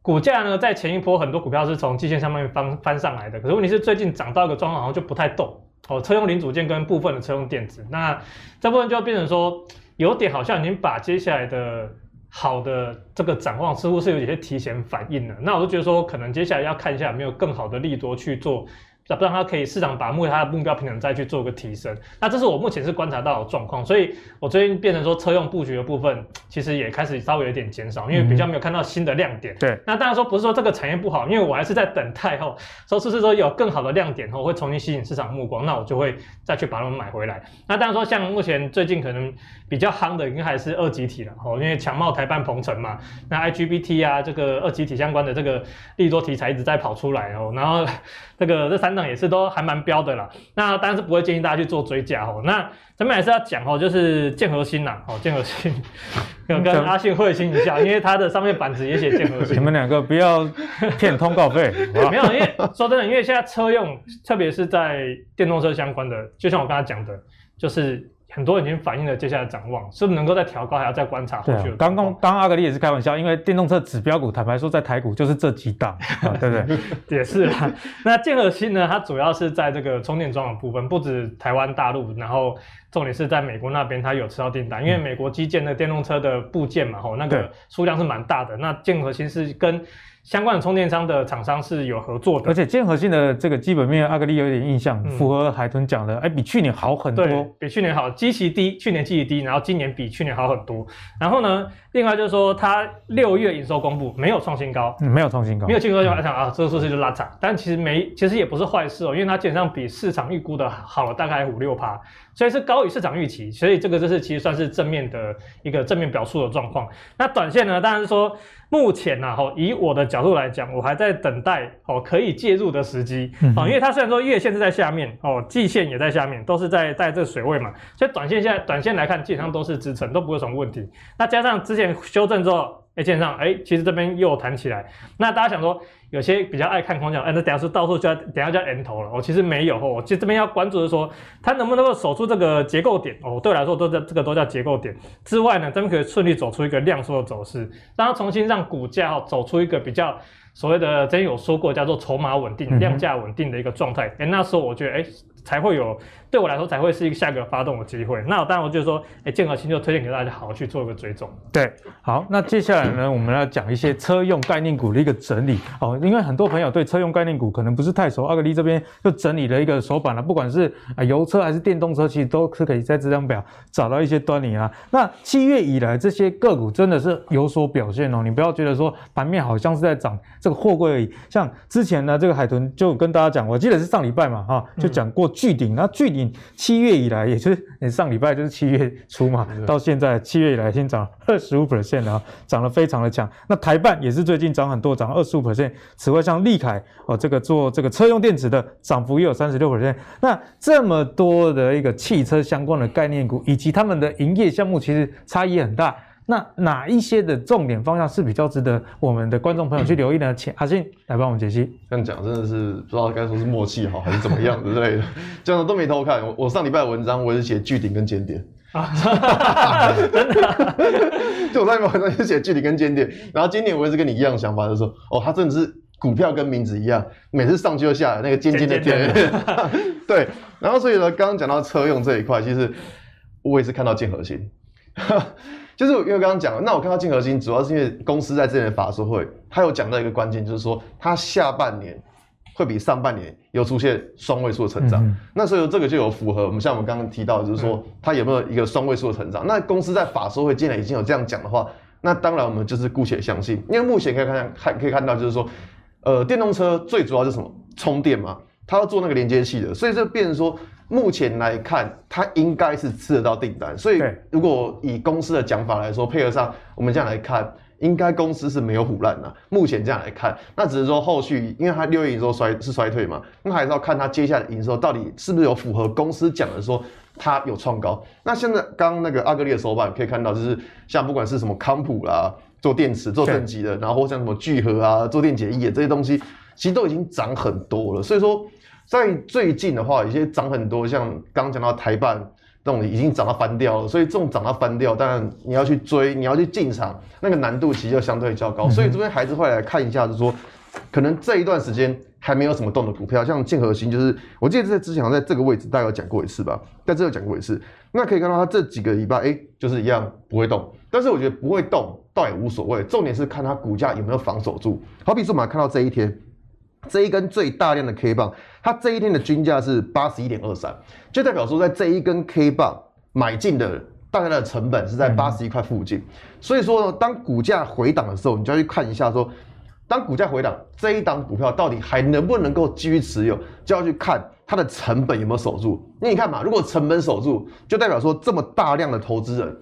股价呢，在前一波很多股票是从季线上面翻翻上来的，可是问题是最近涨到一个状况，好像就不太动。哦，车用零组件跟部分的车用电子，那这部分就变成说，有点好像已经把接下来的好的这个展望，似乎是有一些提前反应了。那我就觉得说，可能接下来要看一下有没有更好的利多去做。不让它可以市场把目它的目标平衡再去做个提升，那这是我目前是观察到的状况，所以我最近变成说车用布局的部分，其实也开始稍微有点减少，因为比较没有看到新的亮点。对，那当然说不是说这个产业不好，因为我还是在等待后，说是不是说有更好的亮点后会重新吸引市场目光，那我就会再去把它们买回来。那当然说像目前最近可能比较夯的应该还是二极体了哦，因为强茂台办鹏程嘛，那 IGBT 啊这个二极体相关的这个利多题材一直在跑出来哦，然后这个这三。也是都还蛮标的啦，那当然是不会建议大家去做追加哦。那咱们还是要讲哦，就是建和兴呐，哦，建和兴 有跟阿信会心一下，因为它的上面板子也写建和新。你们两个不要骗通告费，没有，因为说真的，因为现在车用，特别是在电动车相关的，就像我刚才讲的，就是。很多人已经反映了接下来展望，是不是能够再调高，还要再观察后续。刚刚刚刚阿格力也是开玩笑，因为电动车指标股，坦白说在台股就是这几档，对不对？也是啦。那建和新呢？它主要是在这个充电桩的部分，不止台湾、大陆，然后重点是在美国那边，它有吃到订单。因为美国基建的电动车的部件嘛，吼，那个数量是蛮大的。那建和兴是跟相关的充电商的厂商是有合作的，而且建和兴的这个基本面，阿格力有一点印象，嗯、符合海豚讲的，哎，比去年好很多，比去年好，基期低，去年基期低，然后今年比去年好很多。然后呢，另外就是说，它六月营收公布没有创新高，嗯，没有创新高，没有进入就来讲啊，这个数字就拉长，但其实没，其实也不是坏事哦，因为它基本上比市场预估的好了大概五六趴，所以是高于市场预期，所以这个就是其实算是正面的一个正面表述的状况。那短线呢，当然是说。目前呢，哈，以我的角度来讲，我还在等待哦可以介入的时机啊，因为它虽然说月线是在下面哦，季线也在下面，都是在在这个水位嘛，所以短线现在短线来看基本上都是支撑，都不会有什么问题。那加上之前修正之后。哎，线上哎，其实这边又弹起来。那大家想说，有些比较爱看空讲，哎，那等下是到处就要等下就要 M 头了。哦，其实没有哦，其实这边要关注的是说，它能不能够守住这个结构点哦。对我来说，都叫这个都叫结构点之外呢，这边可以顺利走出一个量缩的走势，让它重新让股价哦走出一个比较所谓的之前有说过叫做筹码稳定、量价稳定的一个状态。哎，那时候我觉得哎。才会有对我来说才会是一个下个发动的机会。那当然，我就说，哎，建和新就推荐给大家，好好去做一个追踪。对，好，那接下来呢，我们要讲一些车用概念股的一个整理哦。因为很多朋友对车用概念股可能不是太熟，阿格力这边就整理了一个手板了，不管是啊油车还是电动车，其实都是可以在这张表找到一些端倪啊。那七月以来这些个股真的是有所表现哦，你不要觉得说盘面好像是在涨这个货柜而已。像之前呢，这个海豚就跟大家讲，我记得是上礼拜嘛，哈，就讲过。巨鼎，那巨鼎七月以来，也就是上礼拜就是七月初嘛，到现在七月以来已经涨二十五 percent 啊，涨得非常的强。那台办也是最近涨很多，涨二十五 percent。此外，像利凯哦，这个做这个车用电子的涨幅也有三十六 percent。那这么多的一个汽车相关的概念股，以及他们的营业项目，其实差异很大。那哪一些的重点方向是比较值得我们的观众朋友去留意呢？请阿信来帮我们解析。这样讲真的是不知道该说是默契好还是怎么样之类的，这样的都没偷看。我我上礼拜的文章我也是写巨鼎跟尖点啊，真的，就我上礼拜文章是写巨鼎跟尖点，然后今年我也是跟你一样想法，就是说哦，它真的是股票跟名字一样，每次上去就下来，那个尖尖的尖。对，然后所以呢，刚刚讲到车用这一块，其实我也是看到竞合新，就是因为刚刚讲了，那我看到竞合新，主要是因为公司在这边的法说会，它有讲到一个关键，就是说它下半年会比上半年有出现双位数的成长。嗯、那所以这个就有符合我们像我们刚刚提到，就是说它有没有一个双位数的成长？那公司在法说会既然已经有这样讲的话，那当然我们就是姑且相信，因为目前可以看看可以看到，就是说。呃，电动车最主要是什么？充电嘛，它要做那个连接器的，所以这变成说，目前来看，它应该是吃得到订单。所以，如果以公司的讲法来说，配合上我们这样来看，应该公司是没有腐烂的。目前这样来看，那只是说后续，因为它六月营收衰是衰退嘛，那还是要看它接下来营收到底是不是有符合公司讲的说它有创高。那现在刚刚那个阿格力的手板可以看到，就是像不管是什么康普啦。做电池、做正极的，然后像什么聚合啊、做电解液这些东西，其实都已经涨很多了。所以说，在最近的话，有些涨很多，像刚刚讲到台办这种已经涨到翻掉了。所以这种涨到翻掉，当然你要去追，你要去进场，那个难度其实就相对较高。所以这边还是会来看一下，就是说，可能这一段时间还没有什么动的股票，像竞合新，就是我记得在之前好像在这个位置大概有讲过一次吧，在这有讲过一次。那可以看到它这几个礼拜，哎，就是一样不会动。但是我觉得不会动。倒也无所谓，重点是看它股价有没有防守住。好比说，我们看到这一天，这一根最大量的 K 棒，它这一天的均价是八十一点二三，就代表说，在这一根 K 棒买进的大概的成本是在八十一块附近。所以说呢，当股价回档的时候，你就要去看一下说，当股价回档，这一档股票到底还能不能够继续持有，就要去看它的成本有没有守住。那你看嘛，如果成本守住，就代表说这么大量的投资人，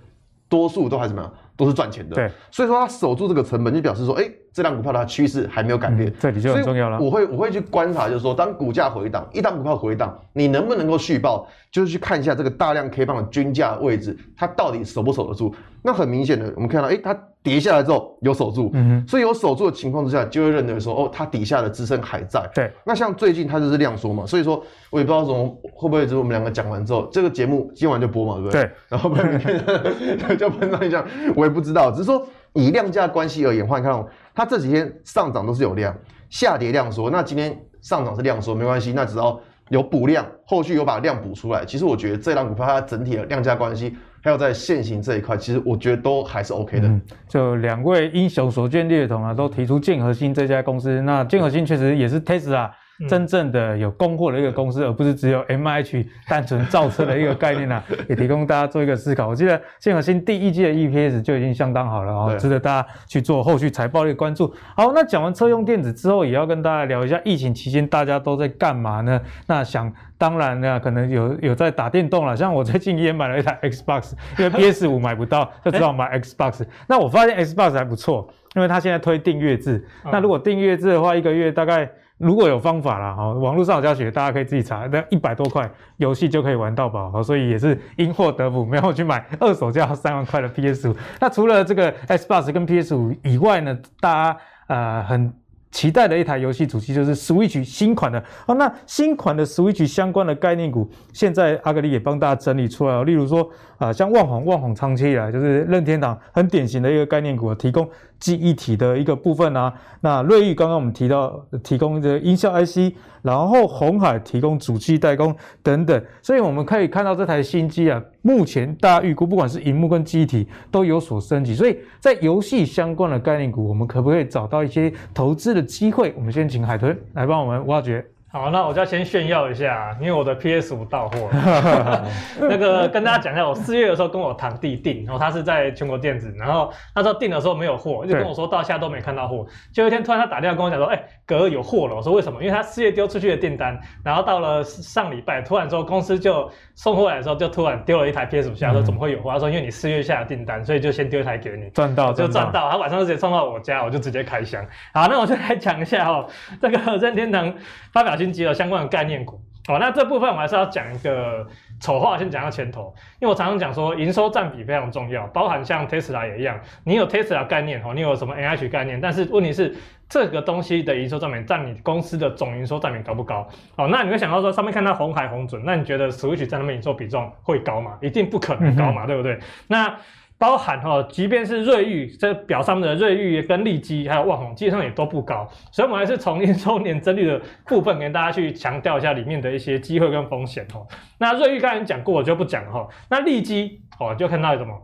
多数都还是怎么样？都是赚钱的，对，所以说它守住这个成本，就表示说，哎、欸，这档股票它趋势还没有改变，这里就很重要了。我会我会去观察，就是说，当股价回档，一档股票回档，你能不能够续报，就是去看一下这个大量 K 棒的均价位置，它到底守不守得住？那很明显的，我们看到，哎、欸，它。跌下来之后有守住，嗯哼，所以有守住的情况之下，就会认为说，哦，它底下的支撑还在。对，那像最近它就是量缩嘛，所以说我也不知道怎么会不会就是我们两个讲完之后，这个节目今晚就播嘛，对不对？对，然后明天就喷上一下，我也不知道，只是说以量价关系而言，换看哦，它这几天上涨都是有量，下跌量缩，那今天上涨是量缩没关系，那只要有补量，后续有把量补出来，其实我觉得这档股票它整体的量价关系。还有在现行这一块，其实我觉得都还是 OK 的。就两位英雄所见略同啊，都提出竞合新这家公司。那竞合新确实也是 Tesla。真正的有供货的一个公司，而不是只有 M H 单纯造车的一个概念啊，也提供大家做一个思考。我记得建和新第一季的 E P S 就已经相当好了哦，值得大家去做后续财报的一个关注。好，那讲完车用电子之后，也要跟大家聊一下疫情期间大家都在干嘛呢？那想当然呢，可能有有在打电动了，像我最近也买了一台 Xbox，因为 P S 五买不到，就只好买 Xbox。那我发现 Xbox 还不错，因为它现在推订阅制。那如果订阅制的话，一个月大概。如果有方法啦，哈，网络上有教学，大家可以自己查，那一百多块游戏就可以玩到饱，所以也是因祸得福，没有去买二手价三万块的 PS 五。那除了这个 Xbox 跟 PS 五以外呢，大家呃很。期待的一台游戏主机就是 Switch 新款的哦。那新款的 Switch 相关的概念股，现在阿格力也帮大家整理出来了。例如说啊、像旺宏，旺宏长期以来就是任天堂很典型的一个概念股，提供记忆体的一个部分啊。那瑞昱刚刚我们提到提供这个音效 IC。然后红海提供主机代工等等，所以我们可以看到这台新机啊，目前大家预估不管是荧幕跟记忆体都有所升级，所以在游戏相关的概念股，我们可不可以找到一些投资的机会？我们先请海豚来帮我们挖掘。好，那我就要先炫耀一下，因为我的 PS 五到货了。那个跟大家讲一下，我四月的时候跟我堂弟订，然后他是在全国电子，然后那时候订的时候没有货，一直跟我说到现在都没看到货。就有一天突然他打电话跟我讲说，哎、欸，哥有货了。我说为什么？因为他四月丢出去的订单，然后到了上礼拜，突然说公司就送货来的时候，就突然丢了一台 PS 五下，说怎么会有货？他说因为你四月下的订单，所以就先丢一台给你。赚到就赚到，他晚上就直接送到我家，我就直接开箱。好，那我就来讲一下哦，这个任天堂发表新机的相关的概。念股哦，那这部分我还是要讲一个丑话，先讲到前头，因为我常常讲说营收占比非常重要，包含像 Tesla 也一样，你有 Tesla 概念哦，你有什么 NH 概念，但是问题是这个东西的营收占比占你公司的总营收占比高不高？哦，那你会想到说上面看到红海红准，那你觉得 Switch 在那边营收比重会高吗？一定不可能高嘛，嗯、对不对？那包含哈，即便是瑞昱这表上面的瑞昱跟利基还有旺宏，基本上也都不高，所以我们还是从营收年增率的部分跟大家去强调一下里面的一些机会跟风险哦。那瑞昱刚才讲过，我就不讲了哈。那利基哦，就看到什么，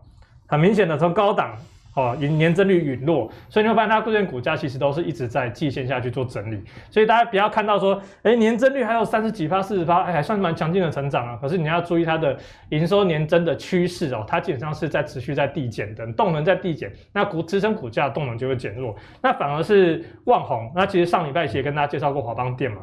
很明显的从高档。哦，年年增率陨落，所以你会发现它这边股价其实都是一直在季线下去做整理，所以大家不要看到说，哎，年增率还有三十几趴、四十趴，哎，还算蛮强劲的成长啊。可是你要注意它的营收年增的趋势哦，它基本上是在持续在递减的，动能在递减，那股支撑股价的动能就会减弱。那反而是旺宏，那其实上礼拜也跟大家介绍过华邦电嘛，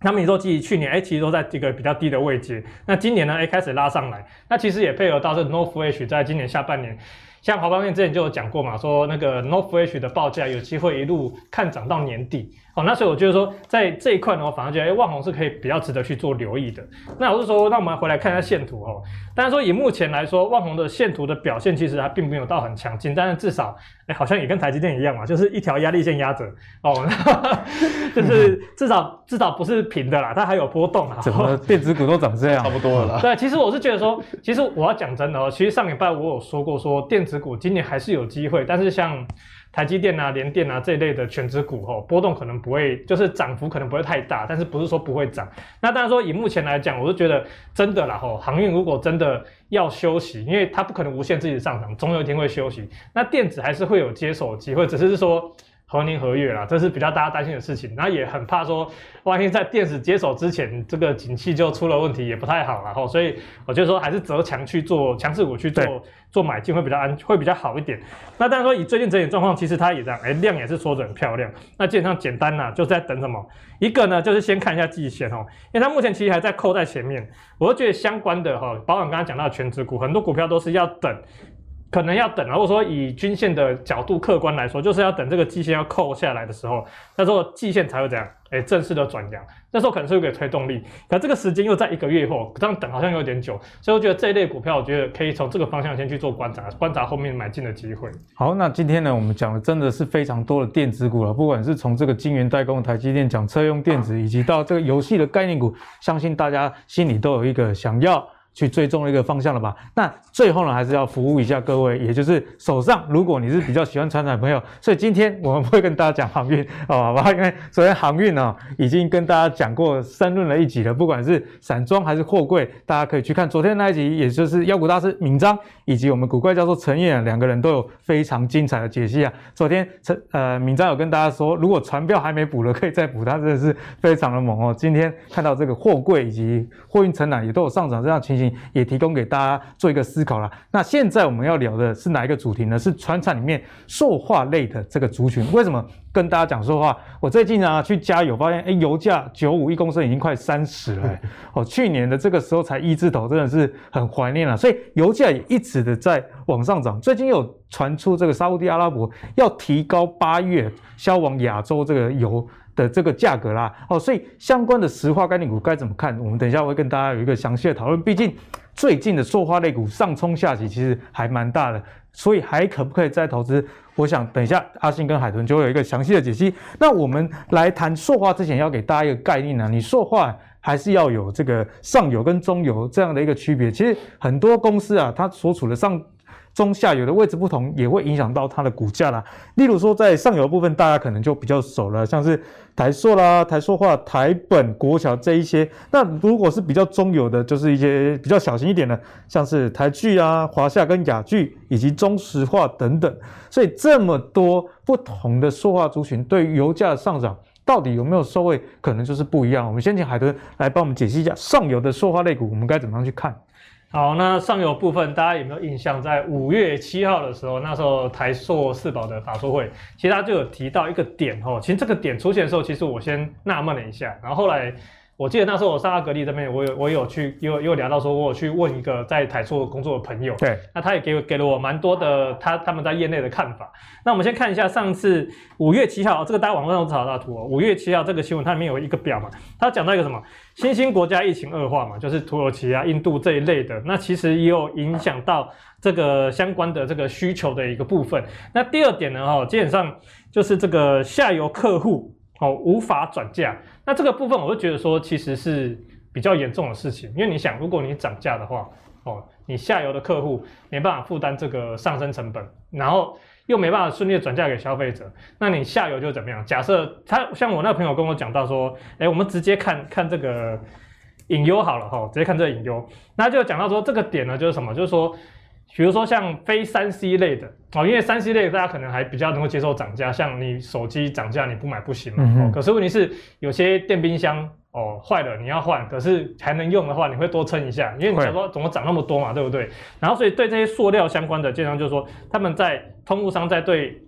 他们也说其实去年哎，其实都在这个比较低的位置，那今年呢，哎，开始拉上来，那其实也配合到这 North Flash 在今年下半年。像华邦电之前就有讲过嘛，说那个 North Flash 的报价有机会一路看涨到年底。哦，那所以我觉得说，在这一块呢，我反而觉得，哎，万宏是可以比较值得去做留意的。那我是说，那我们回来看一下线图哦。当然说，以目前来说，万宏的线图的表现其实它并没有到很强劲，但是至少，哎，好像也跟台积电一样嘛，就是一条压力线压着哦，就是至少至少不是平的啦，它还有波动啊。怎么 电子股都长这样？差不多了啦。对，其实我是觉得说，其实我要讲真的哦，其实上礼拜我有说过，说电子股今年还是有机会，但是像。台积电啊、联电啊这一类的全职股，吼，波动可能不会，就是涨幅可能不会太大，但是不是说不会涨。那当然说以目前来讲，我是觉得真的啦，吼，航运如果真的要休息，因为它不可能无限自己上涨，总有一天会休息。那电子还是会有接手机会，只是说。何年何月啦，这是比较大家担心的事情，然后也很怕说，万一在电子接手之前，这个景气就出了问题，也不太好，然后所以我觉得说还是择强去做强势股去做做买进会比较安，会比较好一点。那当然说以最近整体状况，其实它也这样，哎、欸，量也是缩得很漂亮。那基本上简单呐，就是在等什么？一个呢，就是先看一下季线哦，因为它目前其实还在扣在前面，我就觉得相关的哈，包括刚刚讲到的权值股，很多股票都是要等。可能要等，如果说以均线的角度客观来说，就是要等这个季线要扣下来的时候，那时候季线才会怎样，哎、正式的转阳。那时候可能是有个推动力，可这个时间又在一个月后，这样等好像有点久，所以我觉得这一类股票，我觉得可以从这个方向先去做观察，观察后面买进的机会。好，那今天呢，我们讲的真的是非常多的电子股了，不管是从这个晶圆代工台积电讲车用电子，以及到这个游戏的概念股，相信大家心里都有一个想要。去追踪的一个方向了吧？那最后呢，还是要服务一下各位，也就是手上，如果你是比较喜欢船长的朋友，所以今天我们不会跟大家讲航运，好吧？因为昨天航运呢，已经跟大家讲过三论了一集了，不管是散装还是货柜，大家可以去看昨天那一集，也就是妖股大师闵章以及我们古怪教授陈彦两个人都有非常精彩的解析啊。昨天陈呃闵章有跟大家说，如果船票还没补了，可以再补，他真的是非常的猛哦。今天看到这个货柜以及货运承揽也都有上涨这样情形。也提供给大家做一个思考啦。那现在我们要聊的是哪一个主题呢？是船厂里面塑化类的这个族群。为什么跟大家讲塑化？我最近啊去加油，发现哎，油价九五一公升已经快三十了。哦，去年的这个时候才一字头，真的是很怀念了。所以油价也一直的在往上涨。最近有传出这个沙乌地阿拉伯要提高八月销往亚洲这个油。的这个价格啦，哦，所以相关的石化概念股该怎么看？我们等一下会跟大家有一个详细的讨论。毕竟最近的塑化类股上冲下洗，其实还蛮大的，所以还可不可以再投资？我想等一下阿信跟海豚就会有一个详细的解析。那我们来谈塑化之前，要给大家一个概念呢，你塑化还是要有这个上游跟中游这样的一个区别。其实很多公司啊，它所处的上。中下游的位置不同，也会影响到它的股价啦。例如说，在上游部分，大家可能就比较熟了，像是台塑啦、台塑化、台本、国桥这一些。那如果是比较中游的，就是一些比较小型一点的，像是台剧啊、华夏跟亚剧以及中石化等等。所以这么多不同的塑化族群，对于油价的上涨到底有没有受惠，可能就是不一样。我们先请海豚来帮我们解析一下上游的塑化类股，我们该怎么样去看？好，那上游部分大家有没有印象？在五月七号的时候，那时候台硕四宝的法说会，其实他就有提到一个点哦。其实这个点出现的时候，其实我先纳闷了一下，然后后来。我记得那时候我上阿格力这边，我有我有去，又又聊到说，我有去问一个在台塑工作的朋友，对，那他也给给了我蛮多的他他们在业内的看法。那我们先看一下上次五月七号，这个大家网络上都找到图哦。五月七号这个新闻它里面有一个表嘛，它讲到一个什么新兴国家疫情恶化嘛，就是土耳其啊、印度这一类的，那其实也有影响到这个相关的这个需求的一个部分。那第二点呢，哈，基本上就是这个下游客户。哦，无法转嫁，那这个部分我就觉得说，其实是比较严重的事情，因为你想，如果你涨价的话，哦，你下游的客户没办法负担这个上升成本，然后又没办法顺利转嫁给消费者，那你下游就怎么样？假设他像我那个朋友跟我讲到说，哎，我们直接看看这个隐忧好了哈，直接看这个隐忧，那就讲到说这个点呢，就是什么？就是说。比如说像非三 C 类的哦，因为三 C 类大家可能还比较能够接受涨价，像你手机涨价你不买不行嘛。嗯、哼可是问题是有些电冰箱哦坏了你要换，可是还能用的话你会多撑一下，因为你想说怎么涨那么多嘛，对不对？然后所以对这些塑料相关的，经常就是说他们在通路商在对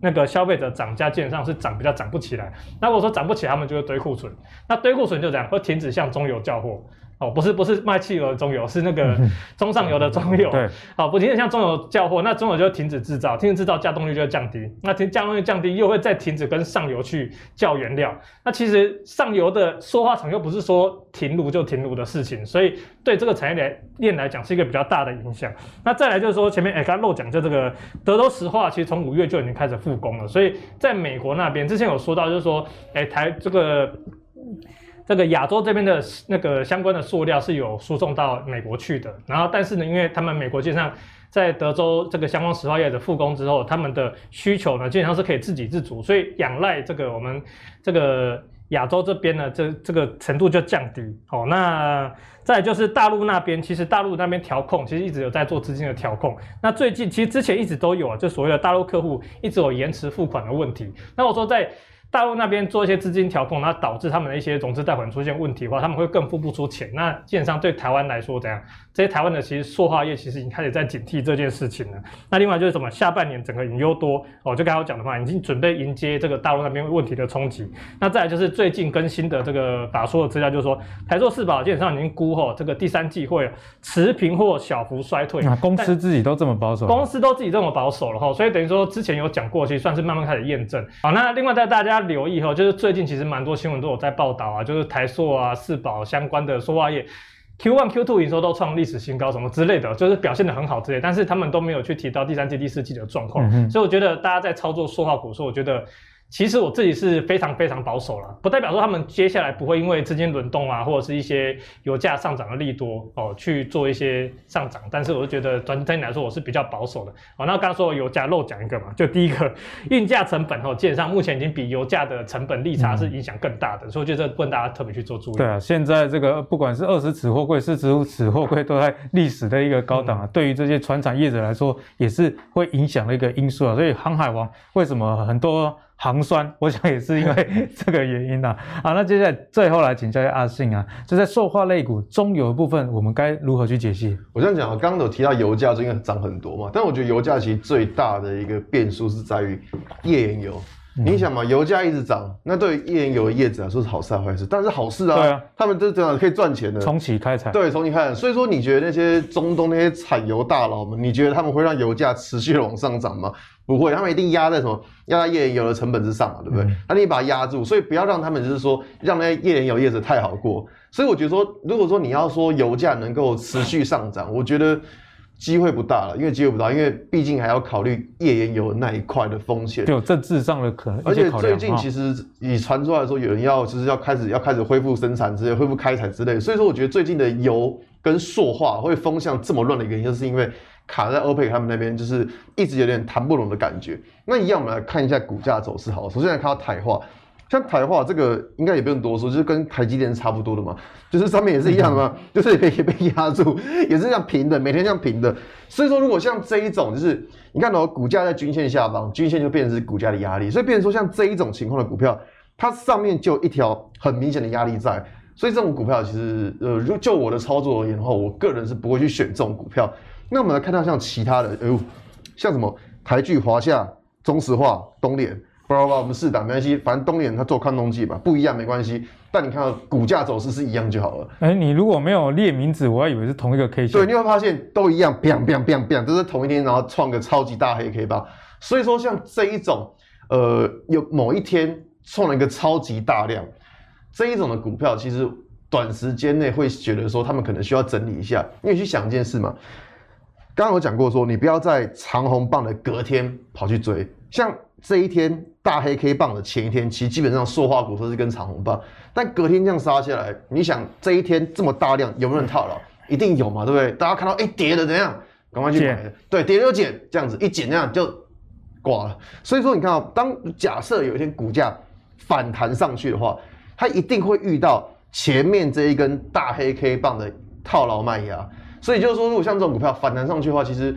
那个消费者涨价，基本上是涨比较涨不起来。那如果说涨不起来，他们就会堆库存，那堆库存就这样会停止向中游叫货。哦，不是不是卖汽油的中油，是那个 中上游的中油。对，好，不仅仅像中油叫货，那中油就停止制造，停止制造，加动率就会降低。那停加动率降低，又会再停止跟上游去叫原料。那其实上游的塑化厂又不是说停炉就停炉的事情，所以对这个产业链链来讲是一个比较大的影响。那再来就是说前面哎刚刚漏讲就这个德州石化，其实从五月就已经开始复工了。所以在美国那边之前有说到，就是说哎台这个。这个亚洲这边的那个相关的塑料是有输送到美国去的，然后但是呢，因为他们美国基本上在德州这个相关石化业的复工之后，他们的需求呢基本上是可以自给自足，所以仰赖这个我们这个亚洲这边呢，这这个程度就降低。哦，那再就是大陆那边，其实大陆那边调控其实一直有在做资金的调控。那最近其实之前一直都有啊，就所谓的大陆客户一直有延迟付款的问题。那我说在。大陆那边做一些资金调控，那导致他们的一些融资贷款出现问题的话，他们会更付不出钱。那基本上对台湾来说，怎样？这些台湾的其实塑化业其实已经开始在警惕这件事情了。那另外就是什么？下半年整个隐忧多哦，就刚刚讲的话，已经准备迎接这个大陆那边问题的冲击。那再来就是最近更新的这个法说的资料，就是说台塑四宝基本上已经估吼，这个第三季会持平或小幅衰退。那公司自己都这么保守，公司都自己这么保守了哈，所以等于说之前有讲过，其实算是慢慢开始验证。好，那另外在大家。大家留意哈，就是最近其实蛮多新闻都有在报道啊，就是台塑啊、四宝相关的塑化业，Q one、Q two 营收都创历史新高，什么之类的，就是表现的很好之类，但是他们都没有去提到第三季、第四季的状况，嗯、所以我觉得大家在操作塑化股的时候，我觉得。其实我自己是非常非常保守了，不代表说他们接下来不会因为资金轮动啊，或者是一些油价上涨的利多哦去做一些上涨。但是我就觉得整体来说我是比较保守的。哦，那刚刚说油价漏讲一个嘛，就第一个运价成本哦，基本上目前已经比油价的成本利差是影响更大的，嗯、所以我觉得这问大家特别去做注意。对啊，现在这个不管是二十尺货柜、四十五尺货柜都在历史的一个高档啊，嗯、对于这些船产业者来说也是会影响的一个因素啊。所以航海王为什么很多？行酸，我想也是因为 这个原因呐、好，那接下来最后来请教一下阿信啊，就在塑化类股中游的部分，我们该如何去解析？我这样讲啊，刚刚有提到油价就应该涨很多嘛，但我觉得油价其实最大的一个变数是在于页岩油。你想嘛，油价一直涨，那对于页岩油的业者来说是好事还是坏事？但是好事啊，对啊，他们这这样可以赚钱的，重启开采，对，重启开采。所以说，你觉得那些中东那些产油大佬们，你觉得他们会让油价持续的往上涨吗？不会，他们一定压在什么？压在页岩油的成本之上嘛，对不对？那、嗯、你把它压住，所以不要让他们就是说让那些页岩油业者太好过。所以我觉得说，如果说你要说油价能够持续上涨，我觉得。机会不大了，因为机会不大，因为毕竟还要考虑页岩油那一块的风险，有政治上的可能。而且最近其实已传出来说，有人要就是要开始要开始恢复生产之类，恢复开采之类。所以说，我觉得最近的油跟塑化会风向这么乱的原因，就是因为卡在欧佩克他们那边，就是一直有点谈不拢的感觉。那一样，我们来看一下股价走势。好，首先来看到台化。像台化这个应该也不用多说，就是跟台积电差不多的嘛，就是上面也是一样的嘛，嗯、就是也被也被压住，也是这样平的，每天这样平的。所以说，如果像这一种，就是你看到股价在均线下方，均线就变成是股价的压力，所以变成说像这一种情况的股票，它上面就一条很明显的压力在。所以这种股票其实，呃，如就我的操作而言的话，我个人是不会去选这种股票。那我们来看到像其他的，哎呦，像什么台剧、华夏、中石化、东联。不知道吧，我们试打没关系，反正东联它做抗冻剂嘛，不一样没关系。但你看到股价走势是一样就好了。哎、欸，你如果没有列名字，我还以为是同一个 K 线。对，你会发现都一样，biang biang biang biang，都是同一天，然后创个超级大黑 K 吧。所以说，像这一种，呃，有某一天创了一个超级大量，这一种的股票，其实短时间内会觉得说他们可能需要整理一下。因为你去想一件事嘛，刚刚有讲过说，你不要在长红棒的隔天跑去追，像。这一天大黑 K 棒的前一天，其实基本上塑化股都是跟长红棒，但隔天这样杀下来，你想这一天这么大量有没有人套牢？一定有嘛，对不对？大家看到哎跌了怎样，赶快去买，减对，跌了就减，这样子一减，那样就挂了。所以说你看哦，当假设有一天股价反弹上去的话，它一定会遇到前面这一根大黑 K 棒的套牢卖压。所以就是说，如果像这种股票反弹上去的话，其实。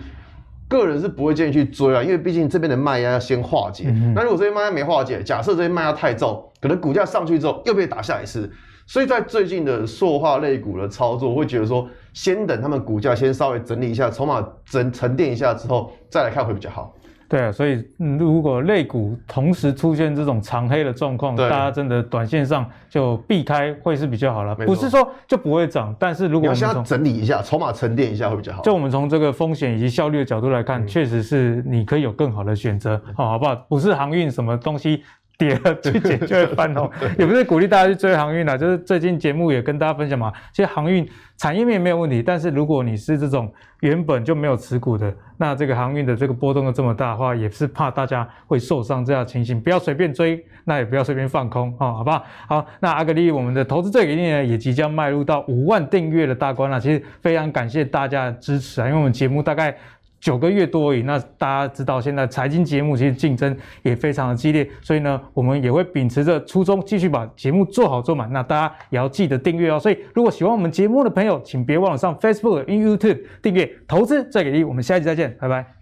个人是不会建议去追啊，因为毕竟这边的卖压要先化解。嗯、那如果这边卖压没化解，假设这边卖压太重，可能股价上去之后又被打下一次。所以在最近的塑化类股的操作，我会觉得说，先等他们股价先稍微整理一下，筹码整沉淀一下之后，再来看会比较好。对啊，所以如果类股同时出现这种长黑的状况，大家真的短线上就避开会是比较好了。不是说就不会涨，但是如果我们先要整理一下，筹码沉淀一下会比较好。就我们从这个风险以及效率的角度来看，确、嗯、实是你可以有更好的选择，好，好不好？不是航运什么东西。跌了去捡就会翻红，也不是鼓励大家去追航运啦，就是最近节目也跟大家分享嘛。其实航运产业面没有问题，但是如果你是这种原本就没有持股的，那这个航运的这个波动又这么大的话，也是怕大家会受伤这样的情形，不要随便追，那也不要随便放空啊，好不好？好，那阿格力我们的投资最给力呢，也即将迈入到五万订阅的大关了。其实非常感谢大家的支持啊，因为我们节目大概。九个月多而已，那大家知道现在财经节目其实竞争也非常的激烈，所以呢，我们也会秉持着初衷，继续把节目做好做满。那大家也要记得订阅哦。所以如果喜欢我们节目的朋友，请别忘了上 Facebook、YouTube 订阅。投资再给力，我们下一期再见，拜拜。